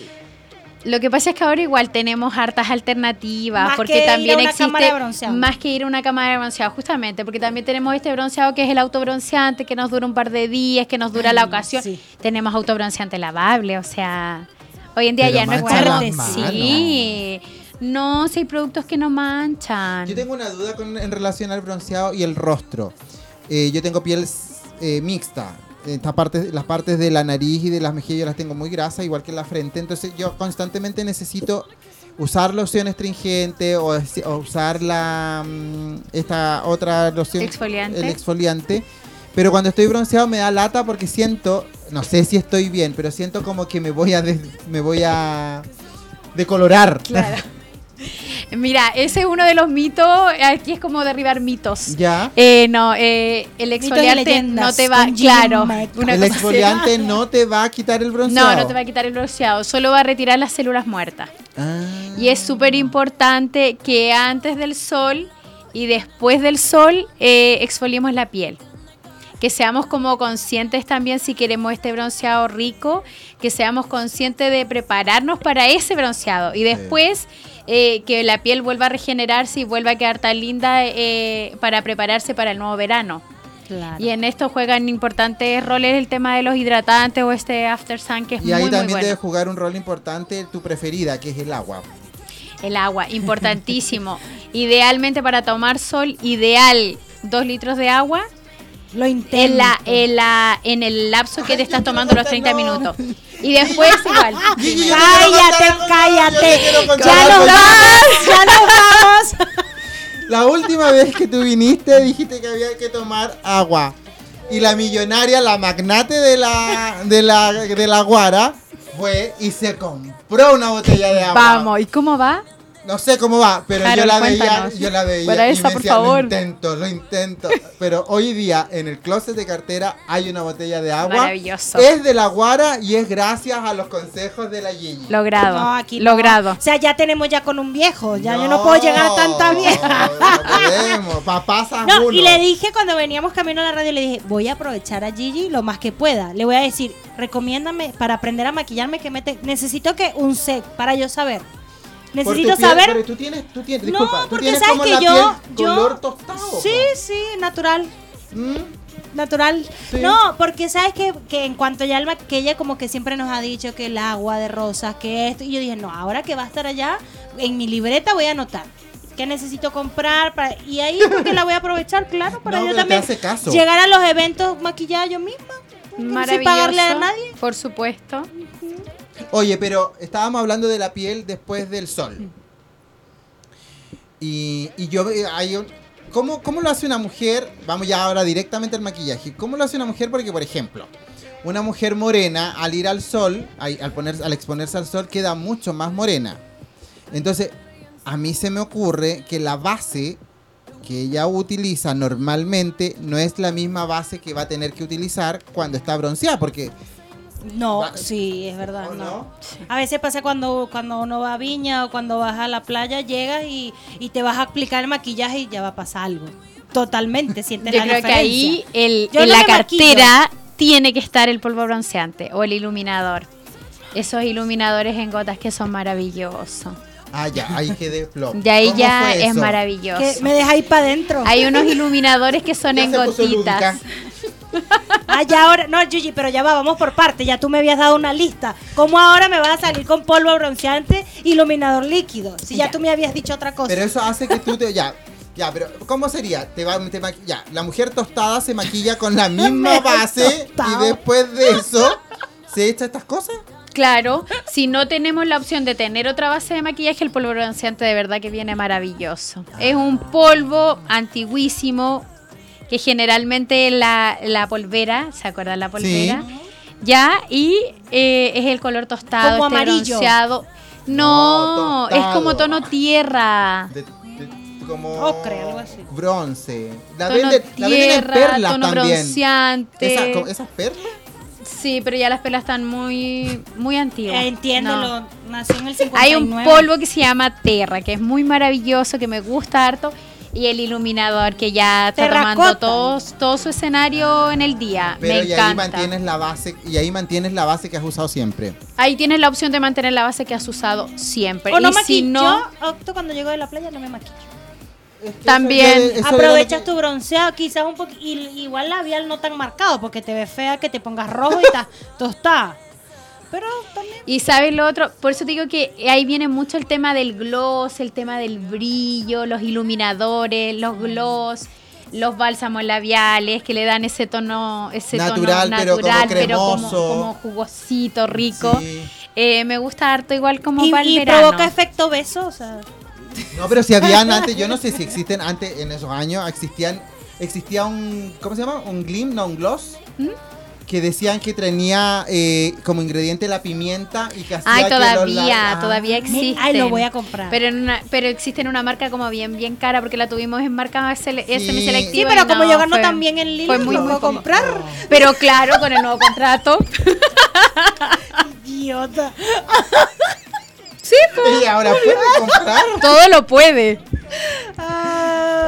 Lo que pasa es que ahora igual tenemos hartas alternativas, porque también existe más que ir a una cámara de bronceado, justamente, porque también tenemos este bronceado que es el autobronceante, que nos dura un par de días, que nos dura la ocasión. Tenemos autobronceante lavable, o sea, hoy en día ya no es como... Sí. No, si hay productos que no manchan. Yo tengo una duda con, en relación al bronceado y el rostro. Eh, yo tengo piel eh, mixta esta parte, las partes de la nariz y de las mejillas las tengo muy grasas, igual que en la frente. Entonces yo constantemente necesito usar loción astringente o, usar la mm, esta otra loción exfoliante. el exfoliante. Pero cuando estoy bronceado me da lata porque siento, no sé si estoy bien, pero siento como que me voy a me voy a decolorar. Claro. Mira, ese es uno de los mitos. Aquí es como derribar mitos. Ya. Eh, no, eh, el exfoliante no te va. Claro. el exfoliante no te va a quitar el bronceado. No, no te va a quitar el bronceado. Solo va a retirar las células muertas. Ah. Y es súper importante que antes del sol y después del sol eh, exfoliemos la piel que seamos como conscientes también si queremos este bronceado rico, que seamos conscientes de prepararnos para ese bronceado y después eh, que la piel vuelva a regenerarse y vuelva a quedar tan linda eh, para prepararse para el nuevo verano. Y en esto juegan importantes roles el tema de los hidratantes o este After Sun que es muy, Y ahí también debe jugar un rol importante tu preferida, que es el agua. El agua, importantísimo. Idealmente para tomar sol, ideal dos litros de agua lo intento. En, la, en, el lapso que te estás tomando los 30 minutos. Y después igual. cállate, cállate. Ya nos vamos, ya nos vamos. La última vez que tú viniste dijiste que había que tomar agua. Y la millonaria, la magnate de la, de la, de la guara, fue y se compró una botella de agua. Vamos, ¿y cómo va? No sé cómo va, pero yo la veía, yo la veía Para esa, por favor. lo intento, lo intento. Pero hoy día en el closet de cartera hay una botella de agua. Maravilloso. Es de la Guara y es gracias a los consejos de la Gigi. Logrado. No, aquí Logrado. O sea, ya tenemos ya con un viejo, ya yo no puedo llegar a tanta vieja. No, podemos, papá no, Y le dije cuando veníamos camino a la radio, le dije, voy a aprovechar a Gigi lo más que pueda. Le voy a decir, recomiéndame para aprender a maquillarme que mete, necesito que un set para yo saber. Necesito saber. Pero tú tienes, tú tienes, disculpa, no, porque tú tienes sabes como que la yo, piel color tostado. Sí, sí, natural. ¿Mm? Natural. No, porque sabes que, que en cuanto ya alma, que ella como que siempre nos ha dicho que el agua de rosas, que esto, y yo dije, no, ahora que va a estar allá, en mi libreta voy a anotar que necesito comprar para, y ahí porque la voy a aprovechar, claro, para yo también llegar a los eventos maquillada yo misma. Maravilloso. pagarle a nadie. Por supuesto. Oye, pero estábamos hablando de la piel después del sol. Y, yo eh, hay un- ¿cómo, ¿Cómo lo hace una mujer? Vamos ya ahora directamente al maquillaje. ¿Cómo lo hace una mujer? Porque, por ejemplo, una mujer morena al ir al sol, al poner, al exponerse al sol, queda mucho más morena. Entonces, a mí se me ocurre que la base que ella utiliza normalmente no es la misma base que va a tener que utilizar cuando está bronceada, porque No, Va- sí, es verdad, ¿O no. no? A veces pasa cuando, cuando uno va a Viña o cuando vas a la playa, llegas y, y te vas a aplicar el maquillaje y ya va a pasar algo. Totalmente, sientes Yo la creo que ahí el, Yo en no la maquillo. cartera tiene que estar el polvo bronceante o el iluminador. Esos iluminadores en gotas que son maravillosos. Ah, ya, ahí quedé flop. Y ahí ¿Cómo ya es maravilloso. Me deja ahí para adentro. Hay unos iluminadores que son Ya en se puso gotitas. Ah, ya ahora, no, Gigi, pero ya va, vamos por parte. Ya tú me habías dado una lista. ¿Cómo ahora me vas a salir con polvo bronceante, iluminador líquido? Si ya, Ya. tú me habías dicho otra cosa. Pero eso hace que tú te. Ya, ya, pero ¿cómo sería? Te va, te ya, la mujer tostada se maquilla con la misma base Tostado. y después de eso se echa estas cosas. Claro, si no tenemos la opción de tener otra base de maquillaje, el polvo bronceante de verdad que viene maravilloso. Es un polvo antiguísimo que generalmente la, la polvera, ¿se acuerdan la polvera? Ya, y eh, es el color tostado, Como este amarillo. bronceado. No, No, es como tono tierra. De- de- como Ocre, algo así. bronce. La tono venden, la venden en tierra, perlas tono también. bronceante. Esa- ¿Esas perlas? Sí, pero ya las pelas están muy, muy antiguas. Eh, entiendo, No. lo- nació en el 59. Hay un polvo que se llama Terra, que es muy maravilloso, que me gusta harto. Y el iluminador que ya está Terracota. tomando todo, todo su escenario en el día. Pero me y ahí encanta. mantienes la base y ahí mantienes la base que has usado siempre. Ahí tienes la opción de mantener la base que has usado siempre. O no y si maquillo. no, Yo opto cuando llego de la playa, no me maquillo. También Eso lo Aprovechas que- tu bronceado, quizás un poquito. Igual labial no tan marcado, porque te ves fea que te pongas rojo y estás tostada. Pero también. Y sabes lo otro, por eso te digo que ahí viene mucho el tema del gloss, el tema del brillo, los iluminadores, los gloss, los bálsamos labiales que le dan ese tono, ese Natural, tono pero como natural, pero como, cremoso. como jugosito, rico. Sí. Eh, me gusta harto igual como Y, para el y verano. provoca efecto beso, o sea. No, pero si habían antes, yo no sé si existen antes, en esos años, existían, existía un, ¿cómo se llama? Un glim, no, un gloss. ¿Mm? Que decían que tenía eh, como ingrediente la pimienta y que hacía Ay, que los todavía, Ah. todavía existe. Ay, lo voy a comprar. Pero, en una, pero existe en una marca como bien, bien cara porque la tuvimos en marca sele- Sí. semi-selectiva. Sí, pero como no, yo gano fue- también en fue muy, lo puedo comprar. Pero claro, con el nuevo contrato. Idiota. sí, pues, Y ahora puede comprar. todo lo puede.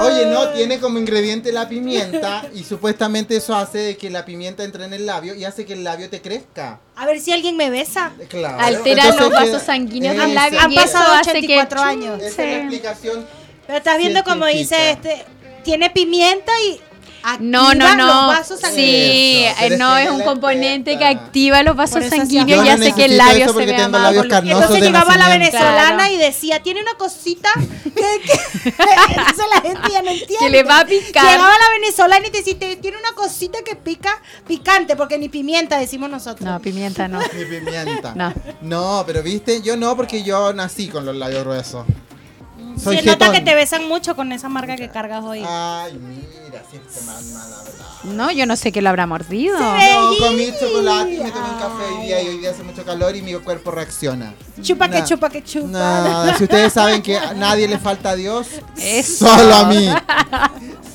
Oye, no, tiene como ingrediente la pimienta y supuestamente eso hace de que la pimienta entre en el labio y hace que el labio te crezca. A ver si alguien me besa. Claro. Altera Entonces los vasos queda- sanguíneos del Esa- labio Han pasado hace que 84 años. Esa es la explicación. Pero estás viendo como dice este. Tiene pimienta y. No, no, activa no. Los vasos sanguíneos. Sí, Eso, eh, no es un componente que activa los vasos sanguíneos y hace que el labio se porque vea más labios voluptuoso. carnosos Entonces llegaba la venezolana Claro. y decía, tiene una cosita que, la gente ya no entiende. Que le va a picar. Llegaba la venezolana y te decía, "Te- tiene una cosita que pica picante, porque ni pimienta decimos nosotros. No, pimienta no. Mi pimienta. No. No, pero viste, yo no, porque yo nací con los labios gruesos. Soy Se nota que te besan mucho con esa marca que cargas hoy. Ay, mira, si este man mala verdad. No, yo no sé que lo habrá mordido. No, comí chocolate y me tomé un café hoy día y hoy día hace mucho calor y mi cuerpo reacciona. chupa que Nah. chupa que chupa. No, si ustedes saben que a nadie le falta a Dios, Eso. solo a mí.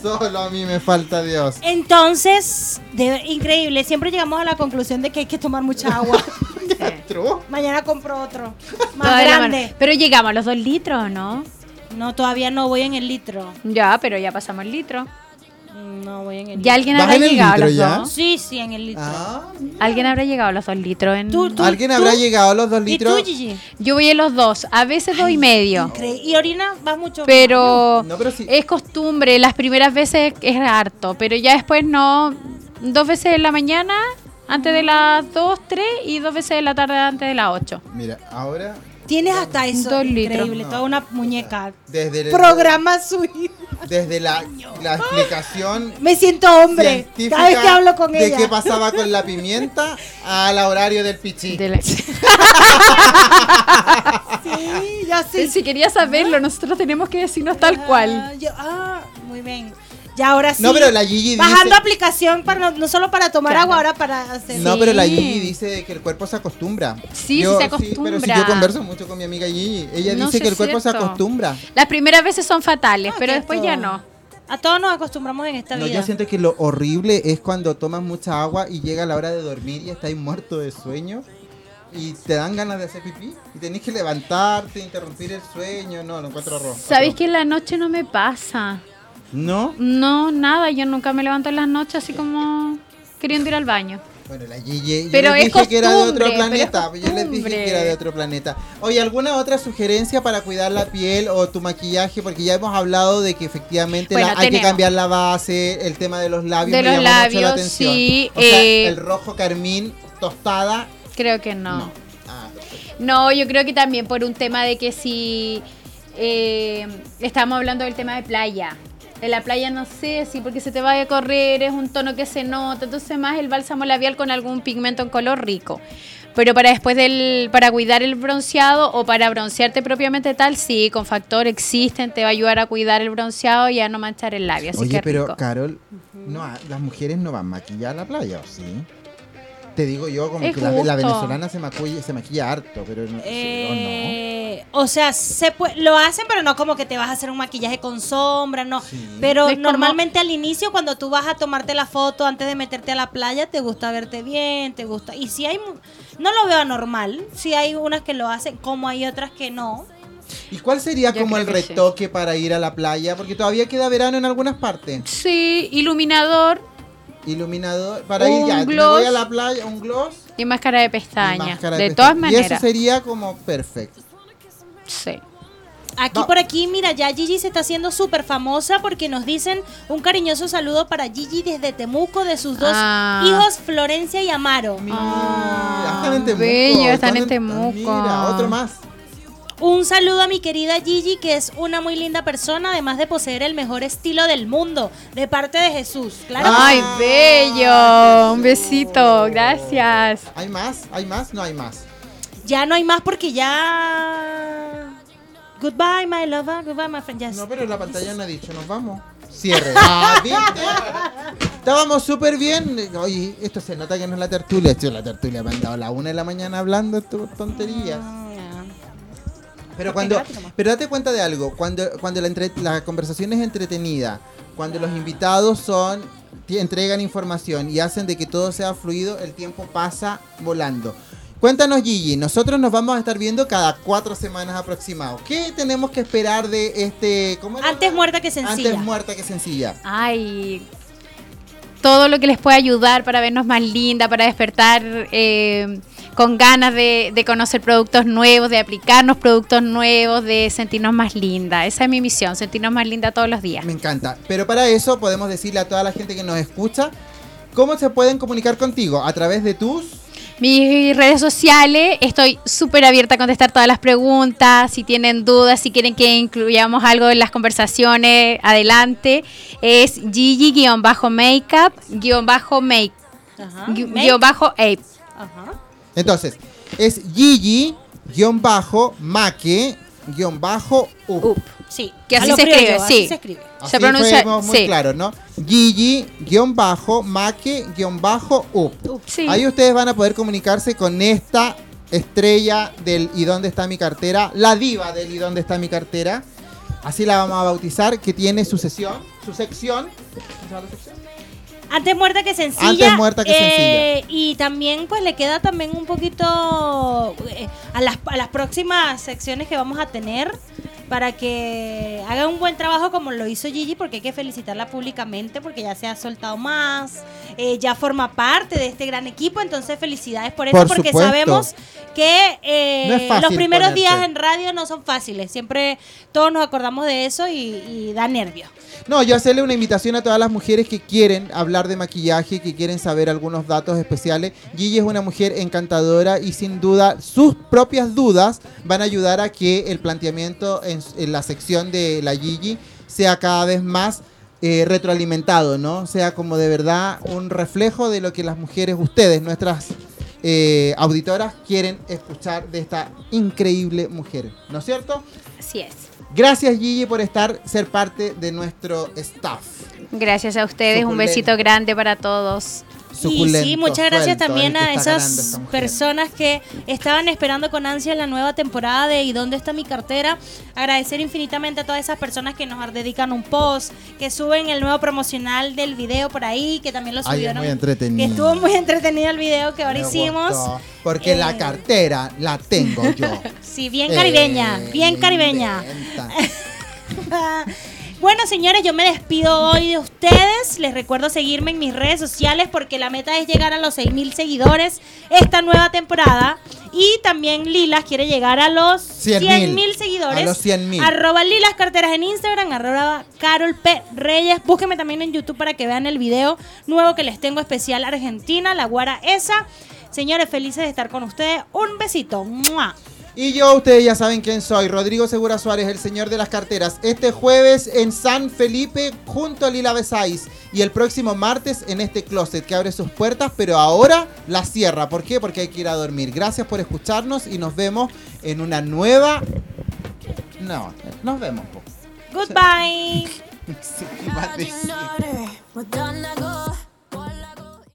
Solo a mí me falta Dios. Entonces, de- increíble, siempre llegamos a la conclusión de que hay que tomar mucha agua. True. Mañana compro otro, más Toda la grande. mano. Pero llegamos a los dos litros, ¿no? No, todavía no voy en el litro. Ya, pero ya pasamos el litro. No voy en el ¿Ya litro. alguien ¿Vas habrá en el llegado a los ya? dos? Sí, sí, en el litro. Ah, ¿Alguien habrá llegado a los dos litros? En... Tú, tú, ¿Alguien tú? habrá llegado a los dos ¿Y tú, litros? Gigi? Yo voy en los dos, a veces dos y medio. Y orina vas mucho. Pero, No, pero sí. es costumbre, las primeras veces es harto, pero ya después no. Dos veces en la mañana, antes de las 2, 3 y dos veces en la tarde antes de las 8. Mira, ahora Tienes hasta eso. Dos litros. Increíble, toda una muñeca. desde el, Programa su hijo. desde la, la explicación. Me siento hombre cada vez que hablo con de ella. qué pasaba con la pimienta al horario del pichí. De la- Sí, yo sí. Si quería saberlo, nosotros tenemos que decirnos tal Ah, cual. yo- ah, muy bien. Ya ahora sí. No, pero la Gigi Bajando dice. aplicación para no, no solo para tomar Claro. agua, ahora para hacer. No, pero la. Gigi dice que el cuerpo se acostumbra. Sí, Yo- sí se pero si acostumbra. yo converso mucho con mi amiga Gigi. Ella No, dice que el cuerpo se acostumbra. Las primeras veces son fatales, Ah, pero después ya no. A todos nos acostumbramos en esta No, vida. yo siento que lo horrible es cuando tomas mucha agua y llega la hora de dormir y estás muerto de sueño y te dan ganas de hacer pipí y tenés que levantarte, interrumpir el sueño. No, lo encuentro horror. ¿Sabéis que en la noche no me pasa? No. No, nada, yo nunca me levanto en las noches así como queriendo ir al baño. Bueno, la Gigi, yo Pero les es dije que era de otro planeta. Yo les dije que era de otro planeta. Oye, ¿alguna otra sugerencia para cuidar la piel o tu maquillaje? Porque ya hemos hablado de que efectivamente Bueno, la- hay que cambiar la base, el tema de los labios. De me los llamó mucho la atención. sí, O sea, eh, el rojo carmín tostada. Creo que no. No. Ah. No, yo creo que también por un tema de que si eh, estamos hablando del tema de playa. En la playa no sé si porque se te vaya a correr, es un tono que se nota, entonces más el bálsamo labial con algún pigmento en color rico. Pero para después del, para cuidar el bronceado o para broncearte propiamente tal, sí, con factor existen, te va a ayudar a cuidar el bronceado y a no manchar el labio. Así Oye, que pero rico. Carol, no, las mujeres no van maquilladas a la playa, ¿o sí? Te digo yo, como Es que la, venezolana se maquilla, se maquilla harto, pero no, Eh, o sea, se lo hacen, pero no como que te vas a hacer un maquillaje con sombra, no. Sí. Pero Es como- normalmente al inicio, cuando tú vas a tomarte la foto antes de meterte a la playa, te gusta verte bien, te gusta. Y si hay, mu- no lo veo anormal. Si hay unas que lo hacen, como hay otras que no. ¿Y cuál sería Yo como el sí. retoque para ir a la playa? Porque todavía queda verano en algunas partes. Sí, iluminador Iluminador, para ir Un ya, me gloss. voy a la playa, un gloss. y máscara de y pestaña. máscara de pestaña. todas Y maneras. eso sería como perfecto. Sí. Aquí por aquí, mira, ya Gigi se está haciendo súper famosa porque nos dicen un cariñoso saludo para Gigi desde Temuco de sus dos Ah. hijos, Florencia y Amaro. Mira, Ah, están en Temuco. bello, están en ¿Cuándo- Temuco. Mira, otro más. Un saludo a mi querida Gigi, que es una muy linda persona, además de poseer el mejor estilo del mundo, de parte de Jesús. Claro. Ah. Ay, bello. Un besito. Gracias. ¿Hay más? ¿Hay más? No hay más. Ya no hay más porque ya. Goodbye, my lover. Goodbye, my friend. Yes. No, pero la pantalla no ha dicho, nos vamos. Cierre. Ah, ¿viste? Estábamos súper bien. Oye, esto se nota que no es la tertulia. Esto es la tertulia. Me han dado la una de la mañana hablando tu- tonterías. Pero cuando, pero date cuenta de algo, cuando, cuando la, entre- la conversación es entretenida, cuando los invitados son, entregan información y hacen de que todo sea fluido, el tiempo pasa volando. Cuéntanos Gigi, nosotros nos vamos a estar viendo cada cuatro semanas aproximado. ¿Qué tenemos que esperar de este... ¿cómo era? Antes muerta que sencilla. Antes muerta que sencilla. Ay. Todo lo que les pueda ayudar para vernos más linda, para despertar eh, con ganas de, de conocer productos nuevos, de aplicarnos productos nuevos, de sentirnos más linda. Esa es mi misión, sentirnos más linda todos los días. Me encanta. Pero para eso podemos decirle a toda la gente que nos escucha cómo se pueden comunicar contigo a través de tus... Mis redes sociales, estoy súper abierta a contestar todas las preguntas. Si tienen dudas, si quieren que incluyamos algo en las conversaciones, adelante. Es Gigi-makeup-make, guion bajo ape. Ajá. Entonces, es Gigi-Make-Up. Up. Sí. Que así lo se escribe, así sí. se escribe. Así Se pronuncia- fuimos muy sí. claro, ¿no? Gigi-Make-Up. Sí. Ahí ustedes van a poder comunicarse con esta estrella del ¿Y dónde está mi cartera? La diva del ¿Y dónde está mi cartera? Así la vamos a bautizar, que tiene su sesión, su sección. Antes muerta que sencilla. Antes muerta que eh, Y también pues le queda también un poquito eh, a, las, a las próximas secciones que vamos a tener para que haga un buen trabajo como lo hizo Gigi, porque hay que felicitarla públicamente porque ya se ha soltado más, eh, ya forma parte de este gran equipo, entonces felicidades por eso, Por porque supuesto. sabemos que eh, No los primeros días en radio no son fáciles, siempre todos nos acordamos de eso y, y da nervios. No, yo hacerle una invitación a todas las mujeres que quieren hablar de maquillaje, que quieren saber algunos datos especiales. Gigi es una mujer encantadora y sin duda sus propias dudas van a ayudar a que el planteamiento en, en la sección de la Gigi sea cada vez más eh, retroalimentado, ¿no? Sea como de verdad un reflejo de lo que las mujeres, ustedes, nuestras eh, auditoras, quieren escuchar de esta increíble mujer, ¿no es cierto? Así es. Gracias Gigi por estar, ser parte de nuestro staff. Gracias a ustedes, un besito grande para todos y sí, muchas gracias también a esas personas que estaban esperando con ansia la nueva temporada de ¿Y dónde está mi cartera? Agradecer infinitamente a todas esas personas que nos dedican un post, que suben el nuevo promocional del video por ahí, que también lo subieron. muy entretenido. Que estuvo muy entretenido el video que ahora hicimos. porque la eh, cartera la tengo yo. sí, bien caribeña, eh, bien caribeña. Bueno, señores, yo me despido hoy de ustedes. Les recuerdo seguirme en mis redes sociales porque la meta es llegar a los 6.000 seguidores esta nueva temporada. Y también Lilas quiere llegar a los 100.000 seguidores. A los 100.000. Arroba Lilas Carteras en Instagram, arroba Carol P. Reyes. Búsquenme también en YouTube para que vean el video nuevo que les tengo especial Argentina, la guara esa. Señores, felices de estar con ustedes. Un besito. Y yo, ustedes ya saben quién soy, Rodrigo Segura Suárez, el señor de las carteras. Este jueves en San Felipe junto a Lila Besáis. Y el próximo martes en este closet que abre sus puertas, pero ahora la cierra. ¿Por qué? Porque hay que ir a dormir. Gracias por escucharnos y nos vemos en una nueva... No, nos vemos. Goodbye.